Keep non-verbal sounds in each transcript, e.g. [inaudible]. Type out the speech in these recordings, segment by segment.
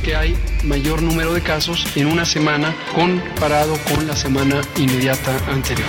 Que hay mayor número de casos en una semana comparado con la semana inmediata anterior.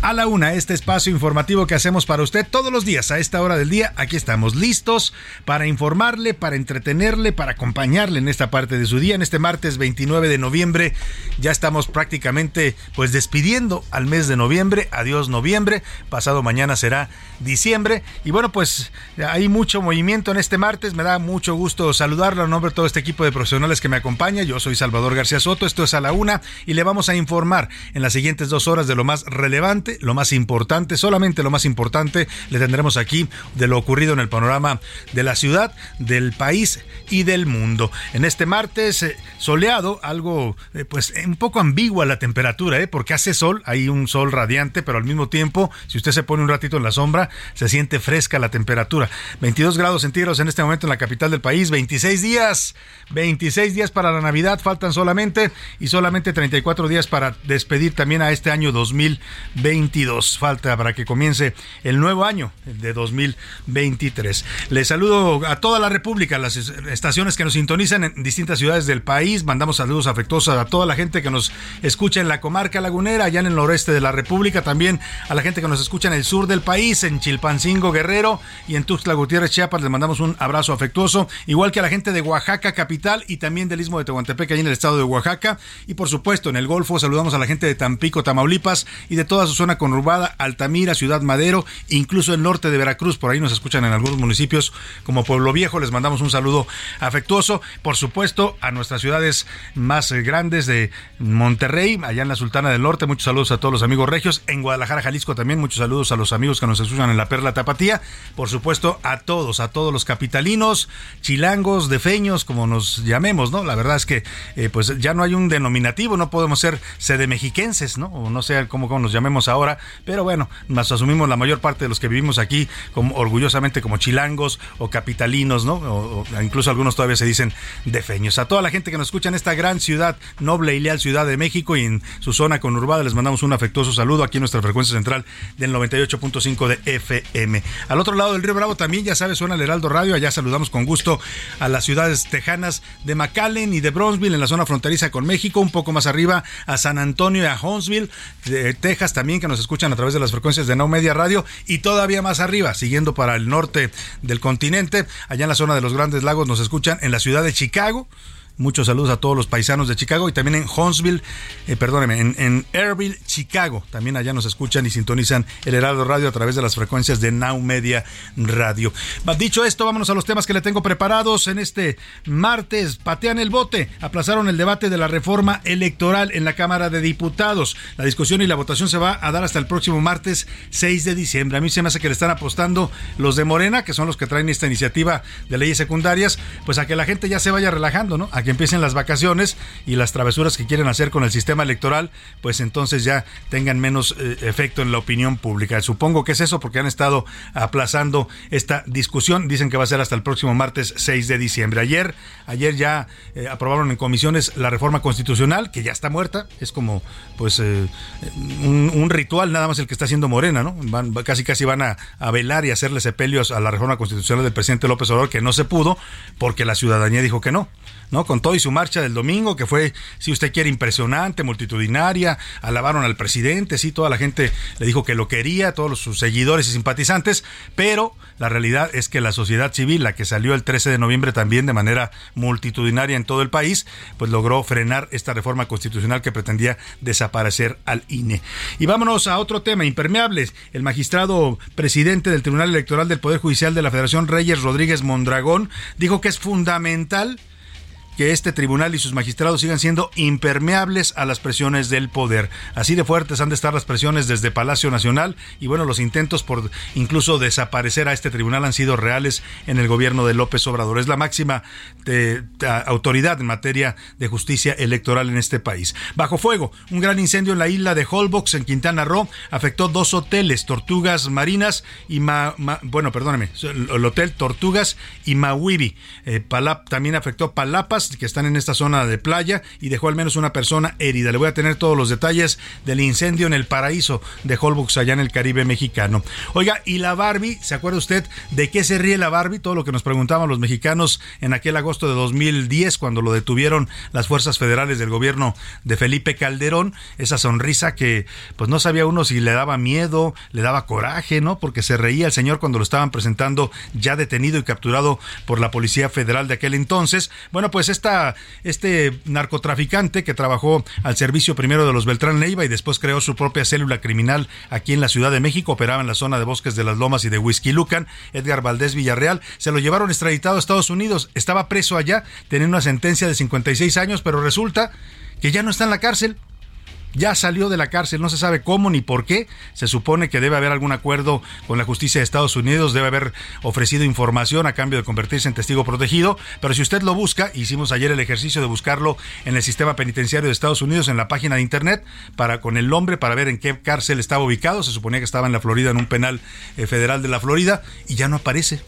a la una, este espacio informativo que hacemos para usted todos los días a esta hora del día. Aquí estamos listos para informarle, para entretenerle, para acompañarle en esta parte de su día. En este martes 29 de noviembre ya estamos prácticamente pues despidiendo al mes de noviembre. Adiós noviembre. Pasado mañana será diciembre. Y bueno, pues hay mucho movimiento en este martes. Me da mucho gusto saludarlo a nombre de todo este equipo de profesionales que me acompaña. Yo soy Salvador García Soto. Esto es a la una y le vamos a informar en las siguientes dos horas de lo más relevante lo más importante, solamente lo más importante le tendremos aquí de lo ocurrido en el panorama de la ciudad, del país y del mundo. En este martes eh, soleado, algo eh, pues un poco ambigua la temperatura, ¿eh? porque hace sol, hay un sol radiante, pero al mismo tiempo, si usted se pone un ratito en la sombra, se siente fresca la temperatura. 22 grados centígrados en este momento en la capital del país, 26 días, 26 días para la Navidad, faltan solamente y solamente 34 días para despedir también a este año 2020. 2022. Falta para que comience el nuevo año de 2023. Les saludo a toda la República, las estaciones que nos sintonizan en distintas ciudades del país. Mandamos saludos afectuosos a toda la gente que nos escucha en la comarca lagunera, allá en el noreste de la República, también a la gente que nos escucha en el sur del país, en Chilpancingo, Guerrero y en Tuxtla Gutiérrez, Chiapas. Les mandamos un abrazo afectuoso, igual que a la gente de Oaxaca, capital, y también del istmo de Tehuantepec, allá en el estado de Oaxaca. Y por supuesto, en el Golfo saludamos a la gente de Tampico, Tamaulipas y de toda su zona conurbada, Altamira, Ciudad Madero, incluso el norte de Veracruz, por ahí nos escuchan en algunos municipios como Pueblo Viejo, les mandamos un saludo afectuoso, por supuesto, a nuestras ciudades más grandes de Monterrey, allá en la Sultana del Norte, muchos saludos a todos los amigos regios, en Guadalajara, Jalisco también, muchos saludos a los amigos que nos escuchan en la Perla Tapatía, por supuesto, a todos, a todos los capitalinos, chilangos, defeños, como nos llamemos, ¿no? La verdad es que eh, pues ya no hay un denominativo, no podemos ser sede mexiquenses, ¿no? O no sé cómo, cómo nos llamemos ahora, pero bueno, nos asumimos la mayor parte de los que vivimos aquí como orgullosamente como chilangos o capitalinos, ¿no? O, incluso algunos todavía se dicen defeños. A toda la gente que nos escucha en esta gran ciudad, noble y leal ciudad de México y en su zona conurbada, les mandamos un afectuoso saludo aquí en nuestra frecuencia central del 98.5 de FM. Al otro lado del Río Bravo también, ya sabes, suena el Heraldo Radio, allá saludamos con gusto a las ciudades tejanas de McAllen y de Bronzeville en la zona fronteriza con México, un poco más arriba a San Antonio y a Huntsville, de Texas también que nos escuchan a través de las frecuencias de No Media Radio y todavía más arriba, siguiendo para el norte del continente, allá en la zona de los Grandes Lagos nos escuchan en la ciudad de Chicago Muchos saludos a todos los paisanos de Chicago y también en Huntsville, eh, perdóneme, en, en Airville, Chicago. También allá nos escuchan y sintonizan el Heraldo Radio a través de las frecuencias de Now Media Radio. Dicho esto, vámonos a los temas que le tengo preparados en este martes. Patean el bote, aplazaron el debate de la reforma electoral en la Cámara de Diputados. La discusión y la votación se va a dar hasta el próximo martes 6 de diciembre. A mí se me hace que le están apostando los de Morena, que son los que traen esta iniciativa de leyes secundarias, pues a que la gente ya se vaya relajando, ¿no? Empiecen las vacaciones y las travesuras que quieren hacer con el sistema electoral, pues entonces ya tengan menos eh, efecto en la opinión pública. Supongo que es eso porque han estado aplazando esta discusión. Dicen que va a ser hasta el próximo martes 6 de diciembre. Ayer, ayer ya eh, aprobaron en comisiones la reforma constitucional, que ya está muerta. Es como, pues, eh, un, ritual, nada más el que está haciendo Morena, ¿no? Van, casi casi van a, a velar y hacerle sepelios a la reforma constitucional del presidente López Obrador, que no se pudo porque la ciudadanía dijo que no. ¿No? Con todo y su marcha del domingo, que fue, si usted quiere, impresionante, multitudinaria, alabaron al presidente, sí, toda la gente le dijo que lo quería, todos sus seguidores y simpatizantes, pero la realidad es que la sociedad civil, la que salió el 13 de noviembre también de manera multitudinaria en todo el país, pues logró frenar esta reforma constitucional que pretendía desaparecer al INE. Y vámonos a otro tema, impermeables. El magistrado presidente del Tribunal Electoral del Poder Judicial de la Federación, Reyes Rodríguez Mondragón, dijo que es fundamental que este tribunal y sus magistrados sigan siendo impermeables a las presiones del poder. Así de fuertes han de estar las presiones desde Palacio Nacional y bueno, los intentos por incluso desaparecer a este tribunal han sido reales en el gobierno de López Obrador. Es la máxima autoridad en materia de justicia electoral en este país. Bajo fuego, un gran incendio en la isla de Holbox en Quintana Roo afectó dos hoteles, Tortugas Marinas y bueno, perdóneme, el hotel Tortugas y Mawibi. Eh, también afectó Palapas que están en esta zona de playa y dejó al menos una persona herida. Le voy a tener todos los detalles del incendio en el paraíso de Holbox allá en el Caribe mexicano. Oiga, y la Barbie, ¿se acuerda usted de qué se ríe la Barbie? Todo lo que nos preguntaban los mexicanos en aquel agosto de 2010 cuando lo detuvieron las fuerzas federales del gobierno de Felipe Calderón, esa sonrisa que pues no sabía uno si le daba miedo, le daba coraje, ¿no? Porque se reía el señor cuando lo estaban presentando ya detenido y capturado por la Policía Federal de aquel entonces. Bueno, pues este narcotraficante que trabajó al servicio primero de los Beltrán Leiva y después creó su propia célula criminal aquí en la Ciudad de México, operaba en la zona de Bosques de las Lomas y de Whisky Lucan, Edgar Valdés Villarreal, se lo llevaron extraditado a Estados Unidos, estaba preso allá, tenía una sentencia de 56 años, pero resulta que ya no está en la cárcel ya salió de la cárcel, no se sabe cómo ni por qué. Se supone que debe haber algún acuerdo con la justicia de Estados Unidos, debe haber ofrecido información a cambio de convertirse en testigo protegido, pero si usted lo busca, hicimos ayer el ejercicio de buscarlo en el sistema penitenciario de Estados Unidos en la página de internet para con el nombre para ver en qué cárcel estaba ubicado, se suponía que estaba en la Florida en un penal eh, federal de la Florida y ya no aparece.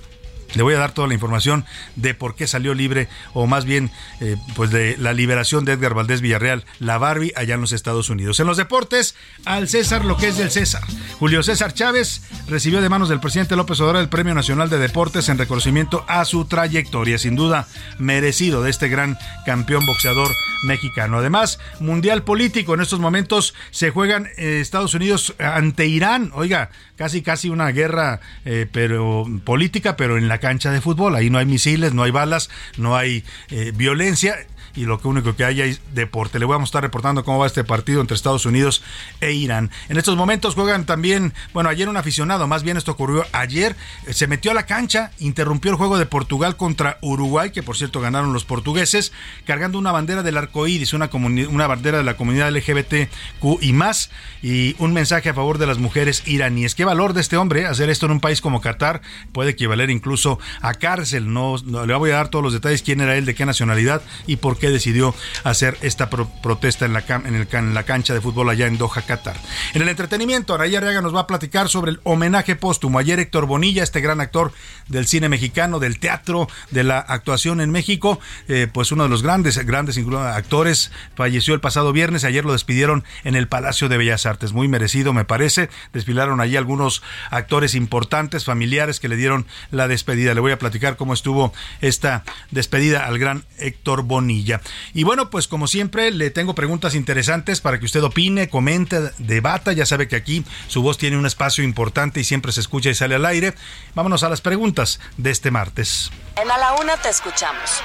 Le voy a dar toda la información de por qué salió libre, o más bien, eh, pues de la liberación de Edgar Valdés Villarreal, la Barbie, allá en los Estados Unidos. En los deportes, al César lo que es del César. Julio César Chávez recibió de manos del presidente López Obrador el Premio Nacional de Deportes en reconocimiento a su trayectoria, sin duda merecido de este gran campeón boxeador mexicano. Además, mundial político, en estos momentos se juegan eh, Estados Unidos ante Irán. Oiga, casi casi una guerra eh, pero política, pero en la cancha de fútbol. Ahí no hay misiles, no hay balas, no hay eh, violencia y lo que único que hay es deporte. Le voy a estar reportando cómo va este partido entre Estados Unidos e Irán. En estos momentos juegan también, bueno, ayer un aficionado, más bien esto ocurrió ayer, eh, se metió a la cancha, interrumpió el juego de Portugal contra Uruguay, que por cierto ganaron los portugueses, cargando una bandera del arco iris, una, una bandera de la comunidad LGBTQ y más, y un mensaje a favor de las mujeres iraníes. ¿Qué valor de este hombre hacer esto en un país como Qatar? Puede equivaler incluso a cárcel. No, le voy a dar todos los detalles, quién era él, de qué nacionalidad y por qué decidió hacer esta protesta en la cancha de fútbol allá en Doha, Qatar. En el entretenimiento, Araya Arriaga nos va a platicar sobre el homenaje póstumo. Ayer Héctor Bonilla, este gran actor del cine mexicano, del teatro, de la actuación en México, eh, pues uno de los grandes, grandes actores, falleció el pasado viernes. Ayer lo despidieron en el Palacio de Bellas Artes. Muy merecido, me parece. Desfilaron allí algunos actores importantes, familiares que le dieron la despedida. Le voy a platicar cómo estuvo esta despedida al gran Héctor Bonilla. Y bueno, pues como siempre, le tengo preguntas interesantes para que usted opine, comente, debata. Ya sabe que aquí su voz tiene un espacio importante y siempre se escucha y sale al aire. Vámonos a las preguntas de este martes. En A la Una te escuchamos.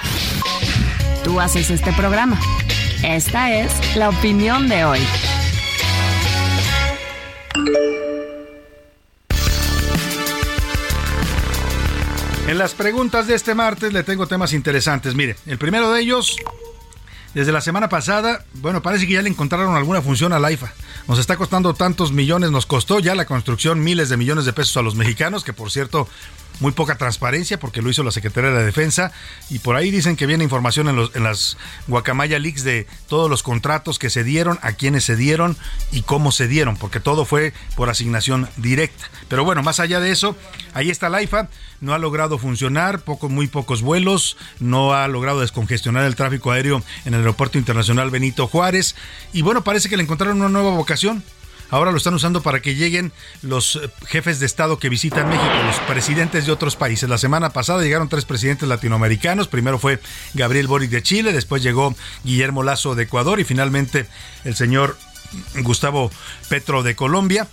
Tú haces este programa. Esta es la opinión de hoy. En las preguntas de este martes le tengo temas interesantes. Mire, el primero de ellos, desde la semana pasada, bueno, parece que ya le encontraron alguna función al IFA. Nos está costando tantos millones, nos costó ya la construcción miles de millones de pesos a los mexicanos, que por cierto muy poca transparencia porque lo hizo la Secretaría de la Defensa y por ahí dicen que viene información en, los, en las Guacamaya Leaks de todos los contratos que se dieron, a quienes se dieron y cómo se dieron, porque todo fue por asignación directa. Pero bueno, más allá de eso, ahí está la IFA, no ha logrado funcionar, poco, muy pocos vuelos, no ha logrado descongestionar el tráfico aéreo en el Aeropuerto Internacional Benito Juárez y bueno, parece que le encontraron una nueva vocación ahora lo están usando para que lleguen los eh, jefes de Estado que visitan México, los presidentes de otros países. La semana pasada llegaron tres presidentes latinoamericanos. Primero fue Gabriel Boric de Chile, después llegó Guillermo Lazo de Ecuador y finalmente el señor Gustavo Petro de Colombia.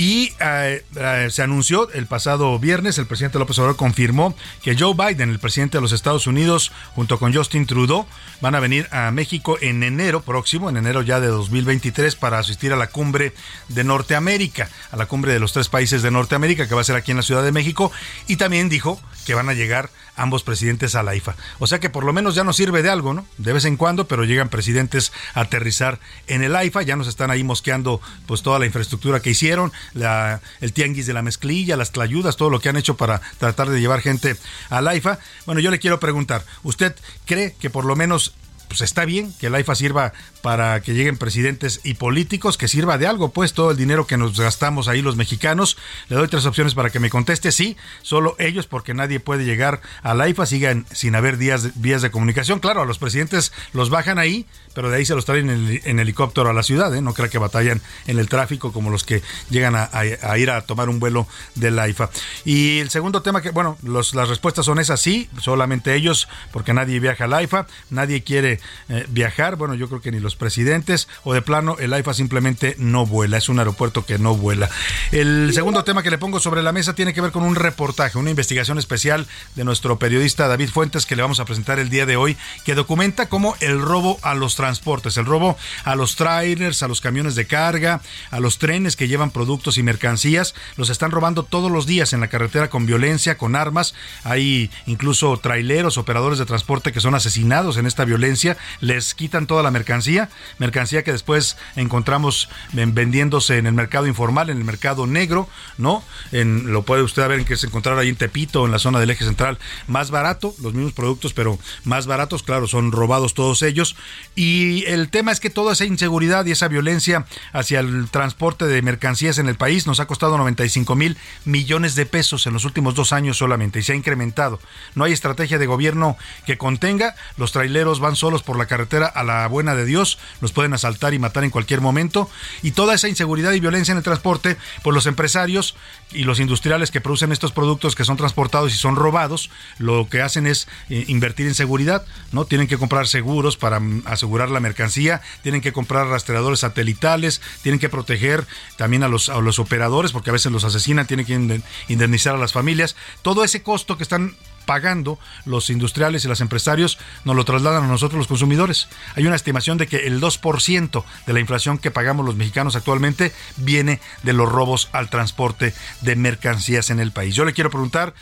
Y eh, eh, se anunció el pasado viernes, el presidente López Obrador confirmó que Joe Biden, el presidente de los Estados Unidos, junto con Justin Trudeau, van a venir a México en enero próximo, en enero ya de 2023, para asistir a la cumbre de Norteamérica, a la cumbre de los tres países de Norteamérica, que va a ser aquí en la Ciudad de México. Y también dijo que van a llegar ambos presidentes a la IFA. O sea que por lo menos ya nos sirve de algo, ¿no? De vez en cuando, pero llegan presidentes a aterrizar en el IFA, ya nos están ahí mosqueando pues toda la infraestructura que hicieron, la, el tianguis de la mezclilla, las tlayudas, todo lo que han hecho para tratar de llevar gente a la IFA. Bueno, yo le quiero preguntar, ¿usted cree que por lo menos pues está bien que el IFA sirva para que lleguen presidentes y políticos, que sirva de algo, pues todo el dinero que nos gastamos ahí los mexicanos. Le doy tres opciones para que me conteste. Sí, solo ellos, porque nadie puede llegar a la IFA, sigan sin haber vías, vías de comunicación. Claro, a los presidentes los bajan ahí, pero de ahí se los traen en, helicóptero a la ciudad. ¿eh? No creo que batallan en el tráfico como los que llegan a, ir a tomar un vuelo de la IFA. Y el segundo tema que, bueno, las respuestas son esas, sí, solamente ellos, porque nadie viaja a la IFA, nadie quiere eh, viajar. Bueno, yo creo que ni los presidentes o de plano el AIFA simplemente no vuela. Es un aeropuerto que no vuela. El segundo tema que le pongo sobre la mesa tiene que ver con un reportaje, una investigación especial de nuestro periodista David Fuentes que le vamos a presentar el día de hoy, que documenta cómo el robo a los transportes, el robo a los trailers, a los camiones de carga, a los trenes que llevan productos y mercancías, los están robando todos los días en la carretera con violencia, con armas. Hay incluso traileros, operadores de transporte que son asesinados en esta violencia les quitan toda la mercancía, mercancía que después encontramos vendiéndose en el mercado informal, en el mercado negro, ¿no? En, lo puede usted ver en que se encontrar ahí en Tepito, en la zona del eje central, más barato, los mismos productos, pero más baratos, claro, son robados todos ellos. Y el tema es que toda esa inseguridad y esa violencia hacia el transporte de mercancías en el país nos ha costado 95 mil millones de pesos en los últimos dos años solamente y se ha incrementado. No hay estrategia de gobierno que contenga, los traileros van solos por la carretera a la buena de Dios, los pueden asaltar y matar en cualquier momento. Y toda esa inseguridad y violencia en el transporte, pues los empresarios y los industriales que producen estos productos que son transportados y son robados, lo que hacen es eh, invertir en seguridad, ¿no? Tienen que comprar seguros para mm, asegurar la mercancía, tienen que comprar rastreadores satelitales, tienen que proteger también a los, a los operadores, porque a veces los asesinan, tienen que indemnizar a las familias. Todo ese costo que están pagando los industriales y los empresarios nos lo trasladan a nosotros los consumidores. Hay una estimación de que el 2% de la inflación que pagamos los mexicanos actualmente viene de los robos al transporte de mercancías en el país. Yo le quiero preguntar,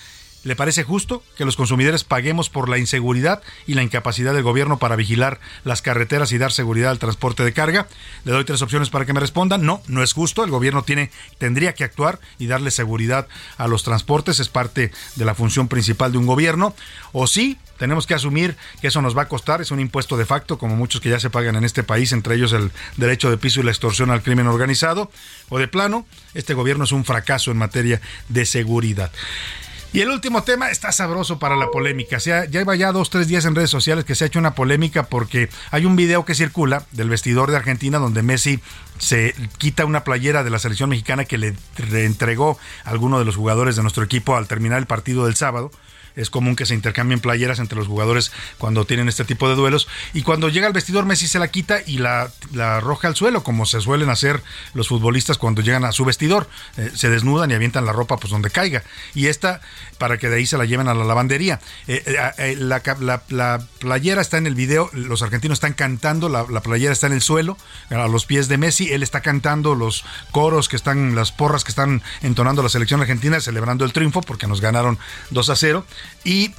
¿Le parece justo que los consumidores paguemos por la inseguridad y la incapacidad del gobierno para vigilar las carreteras y dar seguridad al transporte de carga? Le doy tres opciones para que me respondan. No, no es justo. El gobierno tiene, tendría que actuar y darle seguridad a los transportes. Es parte de la función principal de un gobierno. O sí, tenemos que asumir que eso nos va a costar, es un impuesto de facto, como muchos que ya se pagan en este país, entre ellos el derecho de piso y la extorsión al crimen organizado, o de plano, este gobierno es un fracaso en materia de seguridad. Y el último tema está sabroso para la polémica. Ya lleva ya dos, tres días en redes sociales que se ha hecho una polémica porque hay un video que circula del vestidor de Argentina donde Messi se quita una playera de la selección mexicana que le reentregó a alguno de los jugadores de nuestro equipo al terminar el partido del sábado es común que se intercambien playeras entre los jugadores cuando tienen este tipo de duelos. Y cuando llega al vestidor, Messi se la quita y la, la arroja al suelo, como se suelen hacer los futbolistas cuando llegan a su vestidor. Eh, se desnudan y avientan la ropa pues donde caiga. Y esta, para que de ahí se la lleven a la lavandería. Eh, eh, la, la, playera está en el video, los argentinos están cantando, la, la playera está en el suelo, a los pies de Messi, él está cantando los coros que están, las porras que están entonando la selección argentina, celebrando el triunfo porque nos ganaron 2 a 0. Y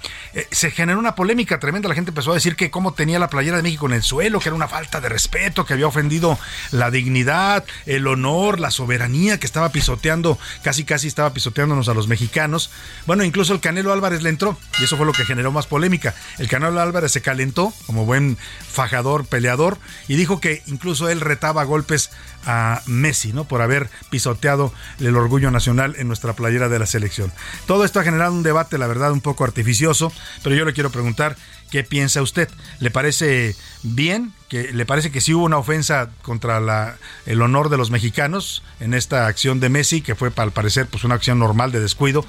se generó una polémica tremenda, la gente empezó a decir que cómo tenía la playera de México en el suelo, que era una falta de respeto, que había ofendido la dignidad, el honor, la soberanía, que estaba pisoteando, casi casi estaba pisoteándonos a los mexicanos. Bueno, incluso el Canelo Álvarez le entró y eso fue lo que generó más polémica. El Canelo Álvarez se calentó como buen fajador, peleador y dijo que incluso él retaba golpes a Messi, ¿no? Por haber pisoteado el orgullo nacional en nuestra playera de la selección. Todo esto ha generado un debate, la verdad, un poco artificioso, pero yo le quiero preguntar ¿Qué piensa usted? ¿Le parece bien? ¿Que, ¿Le parece que sí hubo una ofensa contra el honor de los mexicanos en esta acción de Messi, que fue al parecer pues, una acción normal de descuido?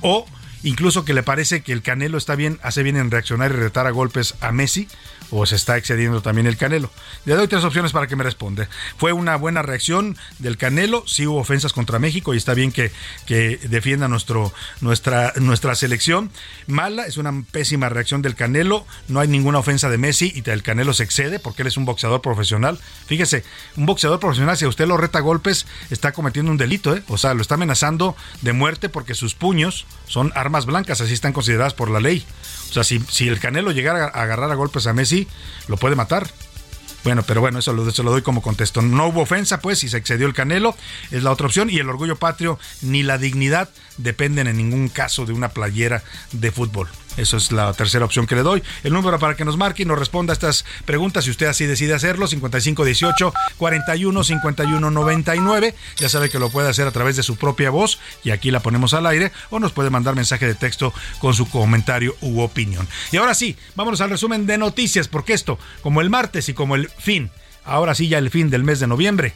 ¿O incluso que le parece que el Canelo está bien, hace bien en reaccionar y retar a golpes a Messi? o se está excediendo también el Canelo. Le doy tres opciones para que me responda. Fue una buena reacción del Canelo, sí hubo ofensas contra México y está bien que, que defienda nuestro, nuestra, nuestra selección. Mala, es una pésima reacción del Canelo, no hay ninguna ofensa de Messi y el Canelo se excede porque él es un boxeador profesional. Fíjese, un boxeador profesional, si a usted lo reta golpes, está cometiendo un delito, ¿eh? o sea, lo está amenazando de muerte porque sus puños son armas blancas, así están consideradas por la ley. O sea, si, el Canelo llegara a agarrar a golpes a Messi, lo puede matar. Bueno, pero bueno, eso lo, eso lo doy como contexto. No hubo ofensa, pues, si se excedió el Canelo, es la otra opción. Y el orgullo patrio ni la dignidad dependen en ningún caso de una playera de fútbol. Eso es la tercera opción que le doy. El número para que nos marque y nos responda a estas preguntas, si usted así decide hacerlo, 5518 41 51 99. Ya sabe que lo puede hacer a través de su propia voz y aquí la ponemos al aire o nos puede mandar mensaje de texto con su comentario u opinión. Y ahora sí, vámonos al resumen de noticias, porque esto, como el martes y como el fin, ahora sí ya el fin del mes de noviembre,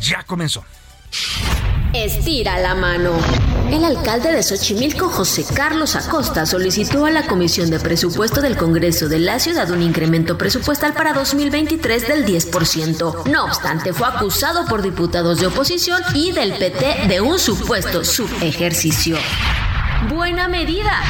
ya comenzó. Estira la mano. El alcalde de Xochimilco, José Carlos Acosta, solicitó a la Comisión de Presupuesto del Congreso de la Ciudad un incremento presupuestal para 2023 del 10%. No obstante, fue acusado por diputados de oposición y del PT de un supuesto subejercicio. Buena medida.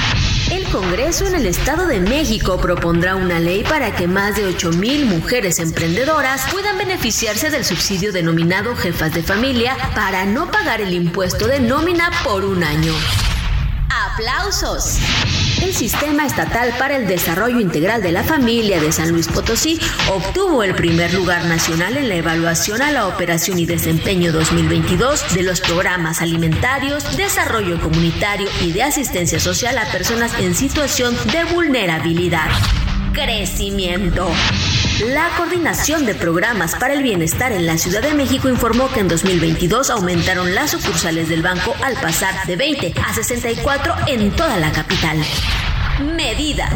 El Congreso en el Estado de México propondrá una ley para que más de 8.000 mujeres emprendedoras puedan beneficiarse del subsidio denominado jefas de familia para no pagar el impuesto de nómina por un año. ¡Aplausos! El Sistema Estatal para el Desarrollo Integral de la Familia de San Luis Potosí obtuvo el primer lugar nacional en la evaluación a la operación y desempeño 2022 de los programas alimentarios, desarrollo comunitario y de asistencia social a personas en situación de vulnerabilidad crecimiento. La Coordinación de Programas para el Bienestar en la Ciudad de México informó que en 2022 aumentaron las sucursales del banco al pasar de 20 a 64 en toda la capital. Medida.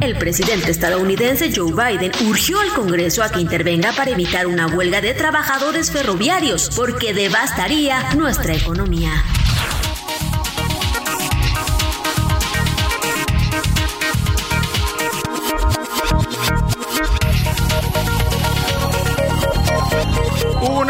El presidente estadounidense Joe Biden urgió al Congreso a que intervenga para evitar una huelga de trabajadores ferroviarios porque devastaría nuestra economía.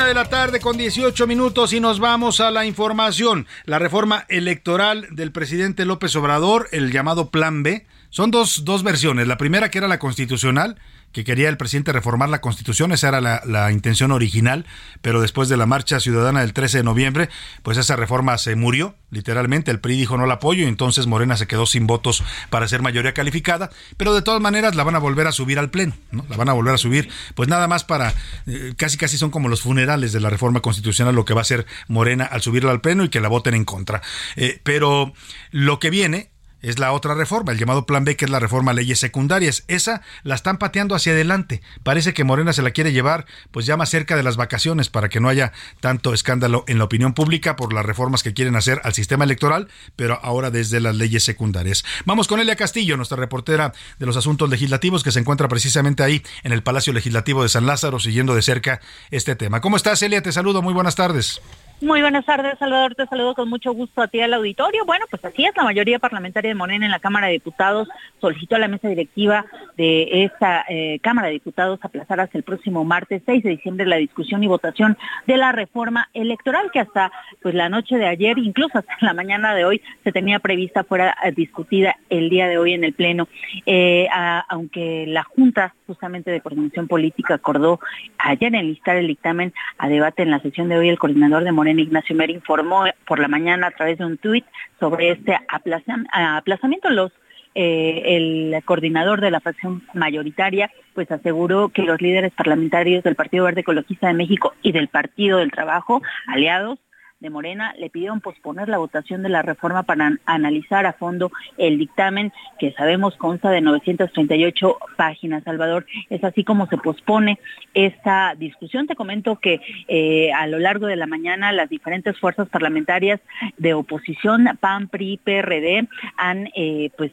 De la tarde con 18 minutos y nos vamos a la información. La reforma electoral del presidente López Obrador, el llamado Plan B, son dos, dos versiones. La primera que era la constitucional, que quería el presidente reformar la constitución, esa era la, intención original, pero después de la marcha ciudadana del 13 de noviembre, pues esa reforma se murió, literalmente, el PRI dijo no la apoyo y entonces Morena se quedó sin votos para ser mayoría calificada, pero de todas maneras la van a volver a subir al pleno, ¿no? La van a volver a subir, pues nada más para, eh, casi casi son como los funerales de la reforma constitucional, lo que va a hacer Morena al subirlo al pleno y que la voten en contra. Eh, pero lo que viene es la otra reforma, el llamado Plan B, que es la reforma a leyes secundarias. Esa la están pateando hacia adelante. Parece que Morena se la quiere llevar, pues ya más cerca de las vacaciones, para que no haya tanto escándalo en la opinión pública por las reformas que quieren hacer al sistema electoral, pero ahora desde las leyes secundarias. Vamos con Elia Castillo, nuestra reportera de los asuntos legislativos, que se encuentra precisamente ahí en el Palacio Legislativo de San Lázaro, siguiendo de cerca este tema. ¿Cómo estás, Elia? Te saludo, muy buenas tardes. Muy buenas tardes, Salvador. Te saludo con mucho gusto a ti al auditorio. Bueno, pues así es, la mayoría parlamentaria de Morena en la Cámara de Diputados solicitó a la mesa directiva de esta eh, Cámara de Diputados aplazar hasta el próximo martes 6 de diciembre la discusión y votación de la reforma electoral que hasta pues la noche de ayer, incluso hasta la mañana de hoy, se tenía prevista fuera eh, discutida el día de hoy en el Pleno. Eh, aunque la Junta justamente de Coordinación Política acordó ayer enlistar el dictamen a debate en la sesión de hoy, el coordinador de Morena Ignacio Mer informó por la mañana a través de un tuit sobre este aplazamiento. Los eh, el coordinador de la fracción mayoritaria pues aseguró que los líderes parlamentarios del Partido Verde Ecologista de México y del Partido del Trabajo, aliados, de Morena le pidieron posponer la votación de la reforma para analizar a fondo el dictamen que sabemos consta de 938 páginas, Salvador. Es así como se pospone esta discusión. Te comento que eh, a lo largo de la mañana las diferentes fuerzas parlamentarias de oposición, PAN, PRI, PRD, han eh, pues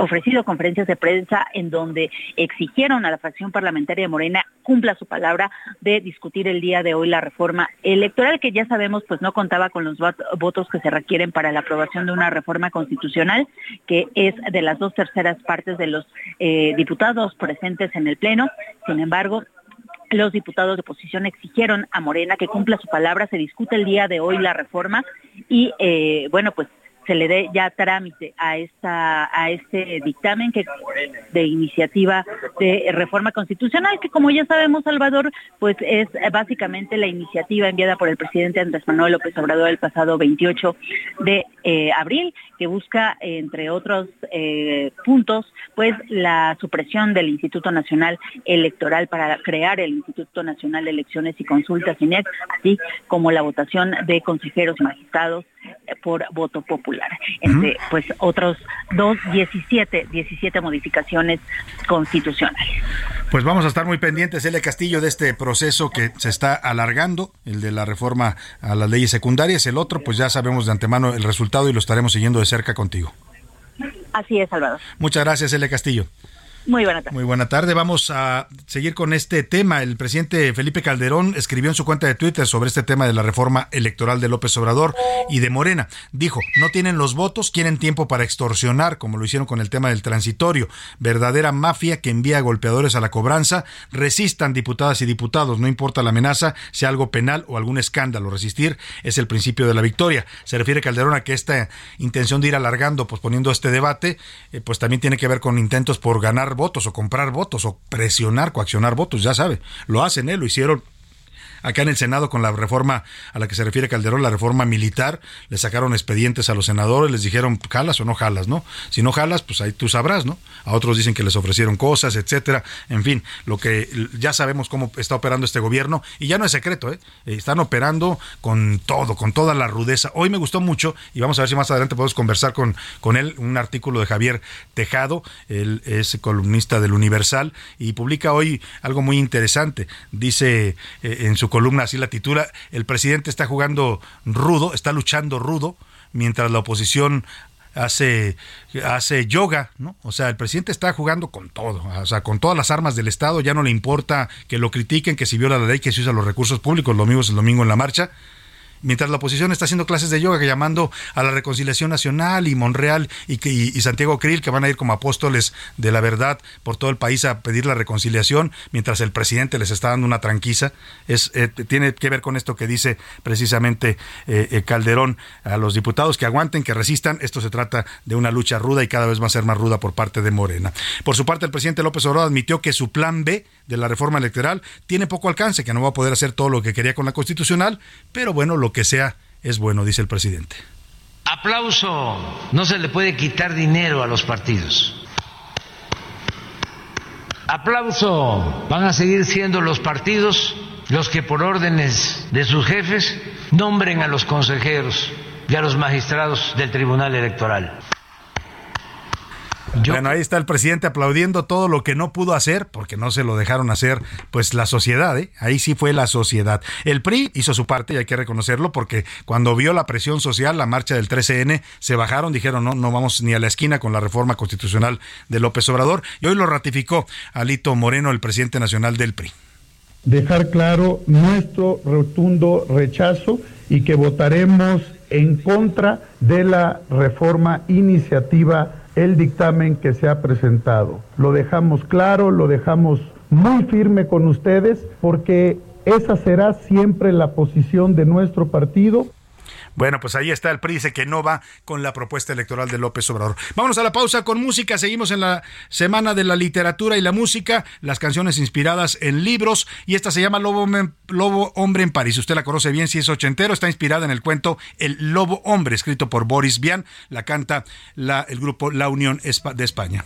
ofrecido conferencias de prensa en donde exigieron a la fracción parlamentaria de Morena cumpla su palabra de discutir el día de hoy la reforma electoral que ya sabemos pues no contaba con los votos que se requieren para la aprobación de una reforma constitucional que es de las dos terceras partes de los eh, diputados presentes en el Pleno. Sin embargo, los diputados de oposición exigieron a Morena que cumpla su palabra, se discute el día de hoy la reforma y eh, bueno, pues se le dé ya trámite a esta a este dictamen que de iniciativa de reforma constitucional que como ya sabemos Salvador pues es básicamente la iniciativa enviada por el presidente Andrés Manuel López Obrador el pasado 28 de eh, abril que busca entre otros eh, puntos pues la supresión del Instituto Nacional Electoral para crear el Instituto Nacional de Elecciones y Consultas INEC así como la votación de consejeros y magistrados por voto popular, entre pues otros dos, 17, 17 modificaciones constitucionales. Pues vamos a estar muy pendientes, Elia Castillo, de este proceso que se está alargando, el de la reforma a las leyes secundarias, el otro, pues ya sabemos de antemano el resultado y lo estaremos siguiendo de cerca contigo. Así es, Salvador. Muchas gracias, Elia Castillo. Muy buena tarde. Muy buena tarde. Vamos a seguir con este tema. El presidente Felipe Calderón escribió en su cuenta de Twitter sobre este tema de la reforma electoral de López Obrador y de Morena. Dijo, no tienen los votos, quieren tiempo para extorsionar, como lo hicieron con el tema del transitorio. Verdadera mafia que envía golpeadores a la cobranza. Resistan diputadas y diputados, no importa la amenaza, sea algo penal o algún escándalo. Resistir es el principio de la victoria. Se refiere Calderón a que esta intención de ir alargando, posponiendo este debate, eh, pues también tiene que ver con intentos por ganar votos o comprar votos o presionar, coaccionar votos, ya sabe, lo hacen, ¿eh? lo hicieron acá en el Senado con la reforma a la que se refiere Calderón, la reforma militar, le sacaron expedientes a los senadores, les dijeron, jalas o no jalas, ¿no? Si no jalas, pues ahí tú sabrás, ¿no? A otros dicen que les ofrecieron cosas, etcétera. En fin, lo que ya sabemos cómo está operando este gobierno, y ya no es secreto, ¿eh? Están operando con todo, con toda la rudeza. Hoy me gustó mucho, y vamos a ver si más adelante podemos conversar con, con él, un artículo de Javier Tejado, él es columnista del Universal, y publica hoy algo muy interesante. Dice eh, en su columna, así la titula, el presidente está jugando rudo, está luchando rudo, mientras la oposición hace, hace yoga, ¿no? O sea, el presidente está jugando con todo, o sea, con todas las armas del Estado, ya no le importa que lo critiquen, que si viola la ley, que se usa los recursos públicos, lo mismo es el domingo en la marcha, mientras la oposición está haciendo clases de yoga, llamando a la reconciliación nacional y Monreal y, Santiago Krill, que van a ir como apóstoles de la verdad por todo el país a pedir la reconciliación, mientras el presidente les está dando una tranquiza. Es, eh, tiene que ver con esto que dice precisamente eh, eh, Calderón a los diputados, que aguanten, que resistan. Esto se trata de una lucha ruda y cada vez va a ser más ruda por parte de Morena. Por su parte, el presidente López Obrador admitió que su plan B de la reforma electoral tiene poco alcance, que no va a poder hacer todo lo que quería con la constitucional, pero bueno, lo que sea es bueno, dice el presidente. Aplauso, no se le puede quitar dinero a los partidos. Aplauso, van a seguir siendo los partidos los que por órdenes de sus jefes nombren a los consejeros y a los magistrados del Tribunal Electoral bueno, ahí está el presidente aplaudiendo todo lo que no pudo hacer, porque no se lo dejaron hacer, pues la sociedad, ¿eh? ahí sí fue la sociedad. El PRI hizo su parte y hay que reconocerlo, porque cuando vio la presión social, la marcha del 13N, se bajaron, dijeron, no, no vamos ni a la esquina con la reforma constitucional de López Obrador, y hoy lo ratificó Alito Moreno, el presidente nacional del PRI. Dejar claro nuestro rotundo rechazo y que votaremos en contra de la reforma iniciativa, el dictamen que se ha presentado. Lo dejamos claro, lo dejamos muy firme con ustedes porque esa será siempre la posición de nuestro partido. Bueno, pues ahí está el PRI, que no va con la propuesta electoral de López Obrador. Vámonos a la pausa con música. Seguimos en la semana de la literatura y la música, las canciones inspiradas en libros. Y esta se llama Lobo, Hombre en París. Usted la conoce bien si es ochentero. Está inspirada en el cuento El Lobo Hombre, escrito por Boris Vian. La canta el grupo La Unión de España.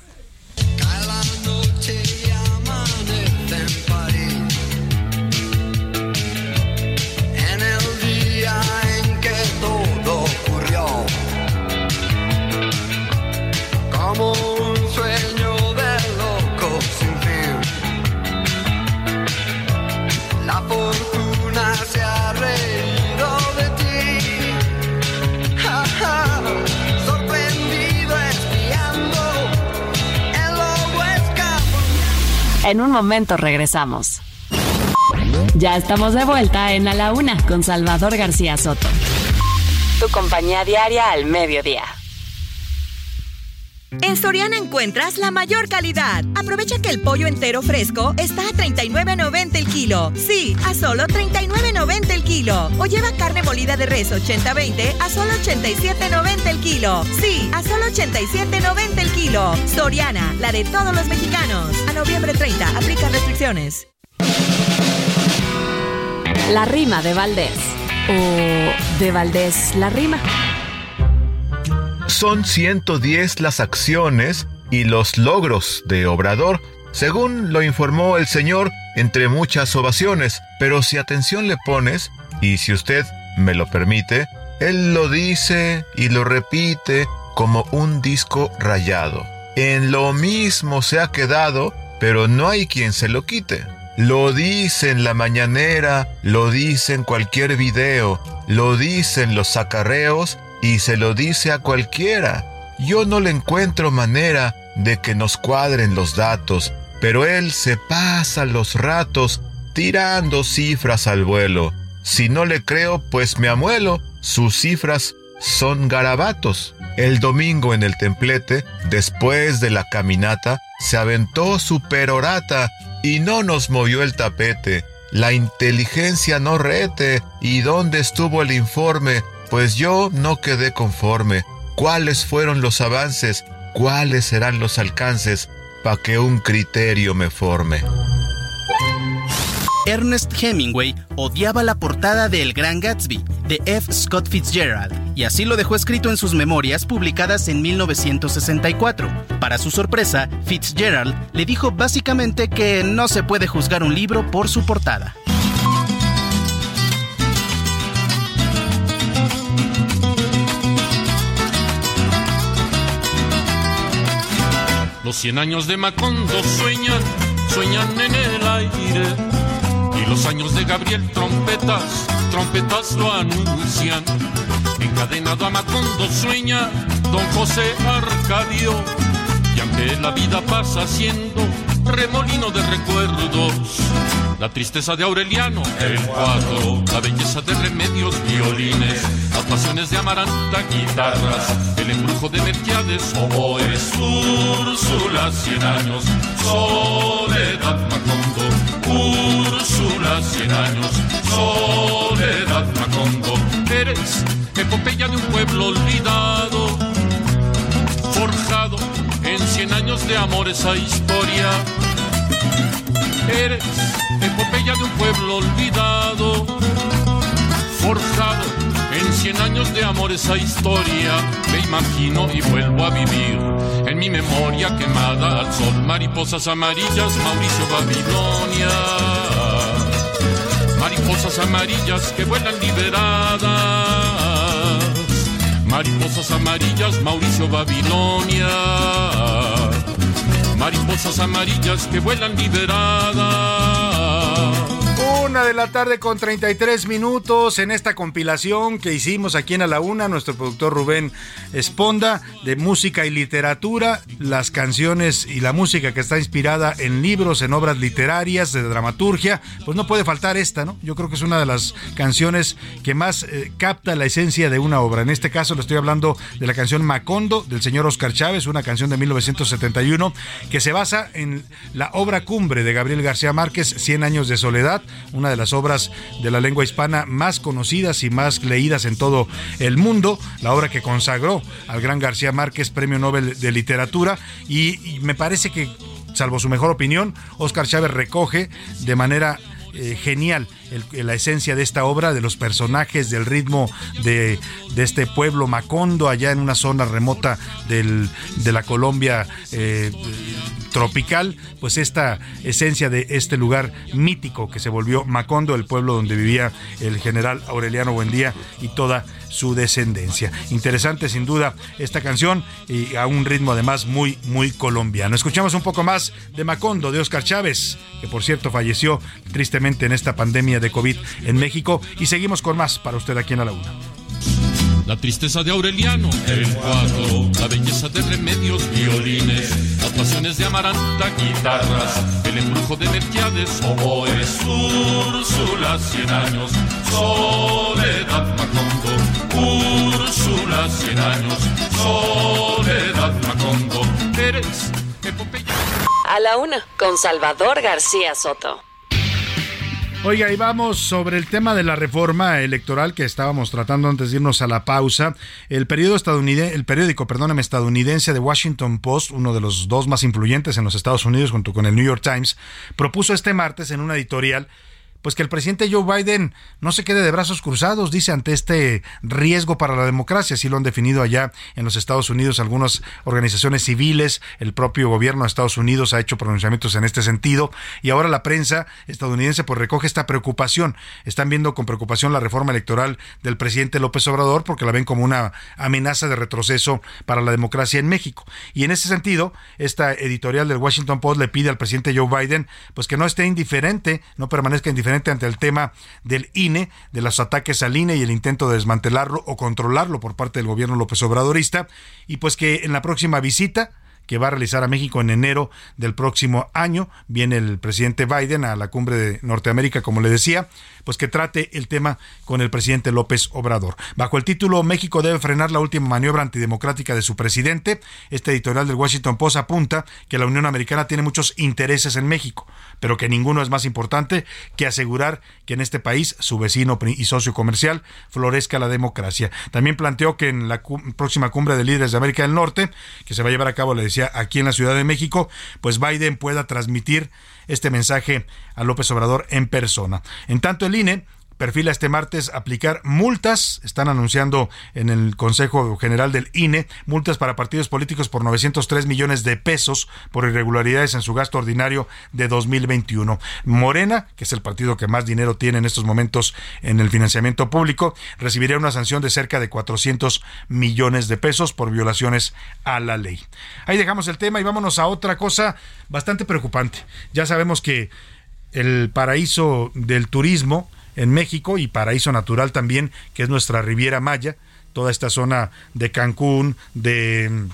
Sueño de loco sin. La fortuna se ha de ti. Sorprendido. En un momento regresamos. Ya estamos de vuelta en A la Una con Salvador García Soto. Tu compañía diaria al mediodía. En Soriana encuentras la mayor calidad. Aprovecha que el pollo entero fresco está a 39.90 el kilo. Sí, a solo 39.90 el kilo. O lleva carne molida de res 80-20 a solo 87.90 el kilo. Sí, a solo 87.90 el kilo. Soriana, la de todos los mexicanos. A noviembre 30, aplica restricciones. La rima de Valdés. O de Valdés la rima. Son 110 las acciones y los logros de Obrador, según lo informó el señor entre muchas ovaciones, pero si atención le pones, y si usted me lo permite, él lo dice y lo repite como un disco rayado. En lo mismo se ha quedado, pero no hay quien se lo quite. Lo dice en la mañanera, lo dice en cualquier video, lo dicen los acarreos y se lo dice a cualquiera. Yo no le encuentro manera de que nos cuadren los datos, pero él se pasa los ratos tirando cifras al vuelo. Si no le creo, pues me amuelo, sus cifras son garabatos. El domingo en el templete, después de la caminata, se aventó su perorata y no nos movió el tapete. La inteligencia no rete. ¿Y dónde estuvo el informe? Pues yo no quedé conforme. ¿Cuáles fueron los avances? ¿Cuáles serán los alcances? para que un criterio me forme. Ernest Hemingway odiaba la portada de El Gran Gatsby, de F. Scott Fitzgerald, y así lo dejó escrito en sus memorias publicadas en 1964. Para su sorpresa, Fitzgerald le dijo básicamente que no se puede juzgar un libro por su portada. Los cien años de Macondo sueñan, sueñan en el aire. Y los años de Gabriel trompetas, trompetas lo anuncian. Encadenado a Macondo sueña don José Arcadio. Y aunque la vida pasa siendo remolino de recuerdos. La tristeza de Aureliano, el cuadro, la belleza de remedios, violines, las pasiones de Amaranta, guitarras, el embrujo de Melquiades, oboes, Úrsula, cien años, soledad Macondo, Úrsula, cien años, soledad Macondo, eres epopeya de un de amor esa historia. Eres epopeya de un pueblo olvidado, forjado en cien años de amor esa historia. Me imagino y vuelvo a vivir en mi memoria quemada al sol. Mariposas amarillas, Mauricio Babilonia. Mariposas amarillas que vuelan liberadas Mariposas amarillas, Mauricio Babilonia. Mariposas amarillas que vuelan liberadas Una de la tarde con 33 minutos en esta compilación que hicimos aquí en A la Una, nuestro productor Rubén Esponda, de música y literatura, las canciones y la música que está inspirada en libros, en obras literarias, de dramaturgia, pues no puede faltar esta, ¿no? Yo creo que es una de las canciones que más eh, capta la esencia de una obra. En este caso le estoy hablando de la canción Macondo del señor Oscar Chávez, una canción de 1971 que se basa en la obra cumbre de Gabriel García Márquez, Cien años de soledad una de las obras de la lengua hispana más conocidas y más leídas en todo el mundo, la obra que consagró al gran García Márquez, Premio Nobel de Literatura, y, me parece que, salvo su mejor opinión, Oscar Chávez recoge de manera eh, genial la esencia de esta obra, de los personajes, del ritmo de, este pueblo Macondo, allá en una zona remota de la Colombia eh, tropical, pues esta esencia de este lugar mítico que se volvió Macondo, el pueblo donde vivía el general Aureliano Buendía y toda su descendencia. Interesante sin duda esta canción y a un ritmo además muy, muy colombiano. Escuchamos un poco más de Macondo, de Oscar Chávez, que por cierto falleció tristemente en esta pandemia de COVID en México y seguimos con más para usted aquí en A la Una. La tristeza de Aureliano, el cuadro, la belleza de remedios, violines, las pasiones de Amaranta, guitarras, el embrujo de Merquiades, oboes, Úrsula, cien años, soledad Macondo, Úrsula, cien años, soledad Macondo, eres A la una, con Salvador García Soto. Oiga, y vamos sobre el tema de la reforma electoral que estábamos tratando antes de irnos a la pausa. El periódico estadounidense, el periódico, perdóname, estadounidense de Washington Post, uno de los dos más influyentes en los Estados Unidos junto con el New York Times, propuso este martes en una editorial pues que el presidente Joe Biden no se quede de brazos cruzados, dice, ante este riesgo para la democracia. Así lo han definido allá en los Estados Unidos algunas organizaciones civiles, el propio gobierno de Estados Unidos ha hecho pronunciamientos en este sentido y ahora la prensa estadounidense pues recoge esta preocupación. Están viendo con preocupación la reforma electoral del presidente López Obrador porque la ven como una amenaza de retroceso para la democracia en México. Y en ese sentido, esta editorial del Washington Post le pide al presidente Joe Biden pues que no esté indiferente, no permanezca indiferente ante el tema del INE, de los ataques al INE y el intento de desmantelarlo o controlarlo por parte del gobierno López Obradorista, y pues que en la próxima visita que va a realizar a México en enero del próximo año. Viene el presidente Biden a la cumbre de Norteamérica, como le decía, pues que trate el tema con el presidente López Obrador. Bajo el título México debe frenar la última maniobra antidemocrática de su presidente, este editorial del Washington Post apunta que la Unión Americana tiene muchos intereses en México, pero que ninguno es más importante que asegurar que en este país, su vecino y socio comercial, florezca la democracia. También planteó que en la próxima cumbre de líderes de América del Norte, que se va a llevar a cabo, le aquí en la Ciudad de México, pues Biden pueda transmitir este mensaje a López Obrador en persona. En tanto, el INE perfila este martes aplicar multas, están anunciando en el Consejo General del INE, multas para partidos políticos por 903 millones de pesos por irregularidades en su gasto ordinario de 2021. Morena, que es el partido que más dinero tiene en estos momentos en el financiamiento público, recibiría una sanción de cerca de 400 millones de pesos por violaciones a la ley. Ahí dejamos el tema y vámonos a otra cosa bastante preocupante. Ya sabemos que el paraíso del turismo, en México y paraíso natural también, que es nuestra Riviera Maya, toda esta zona de Cancún, de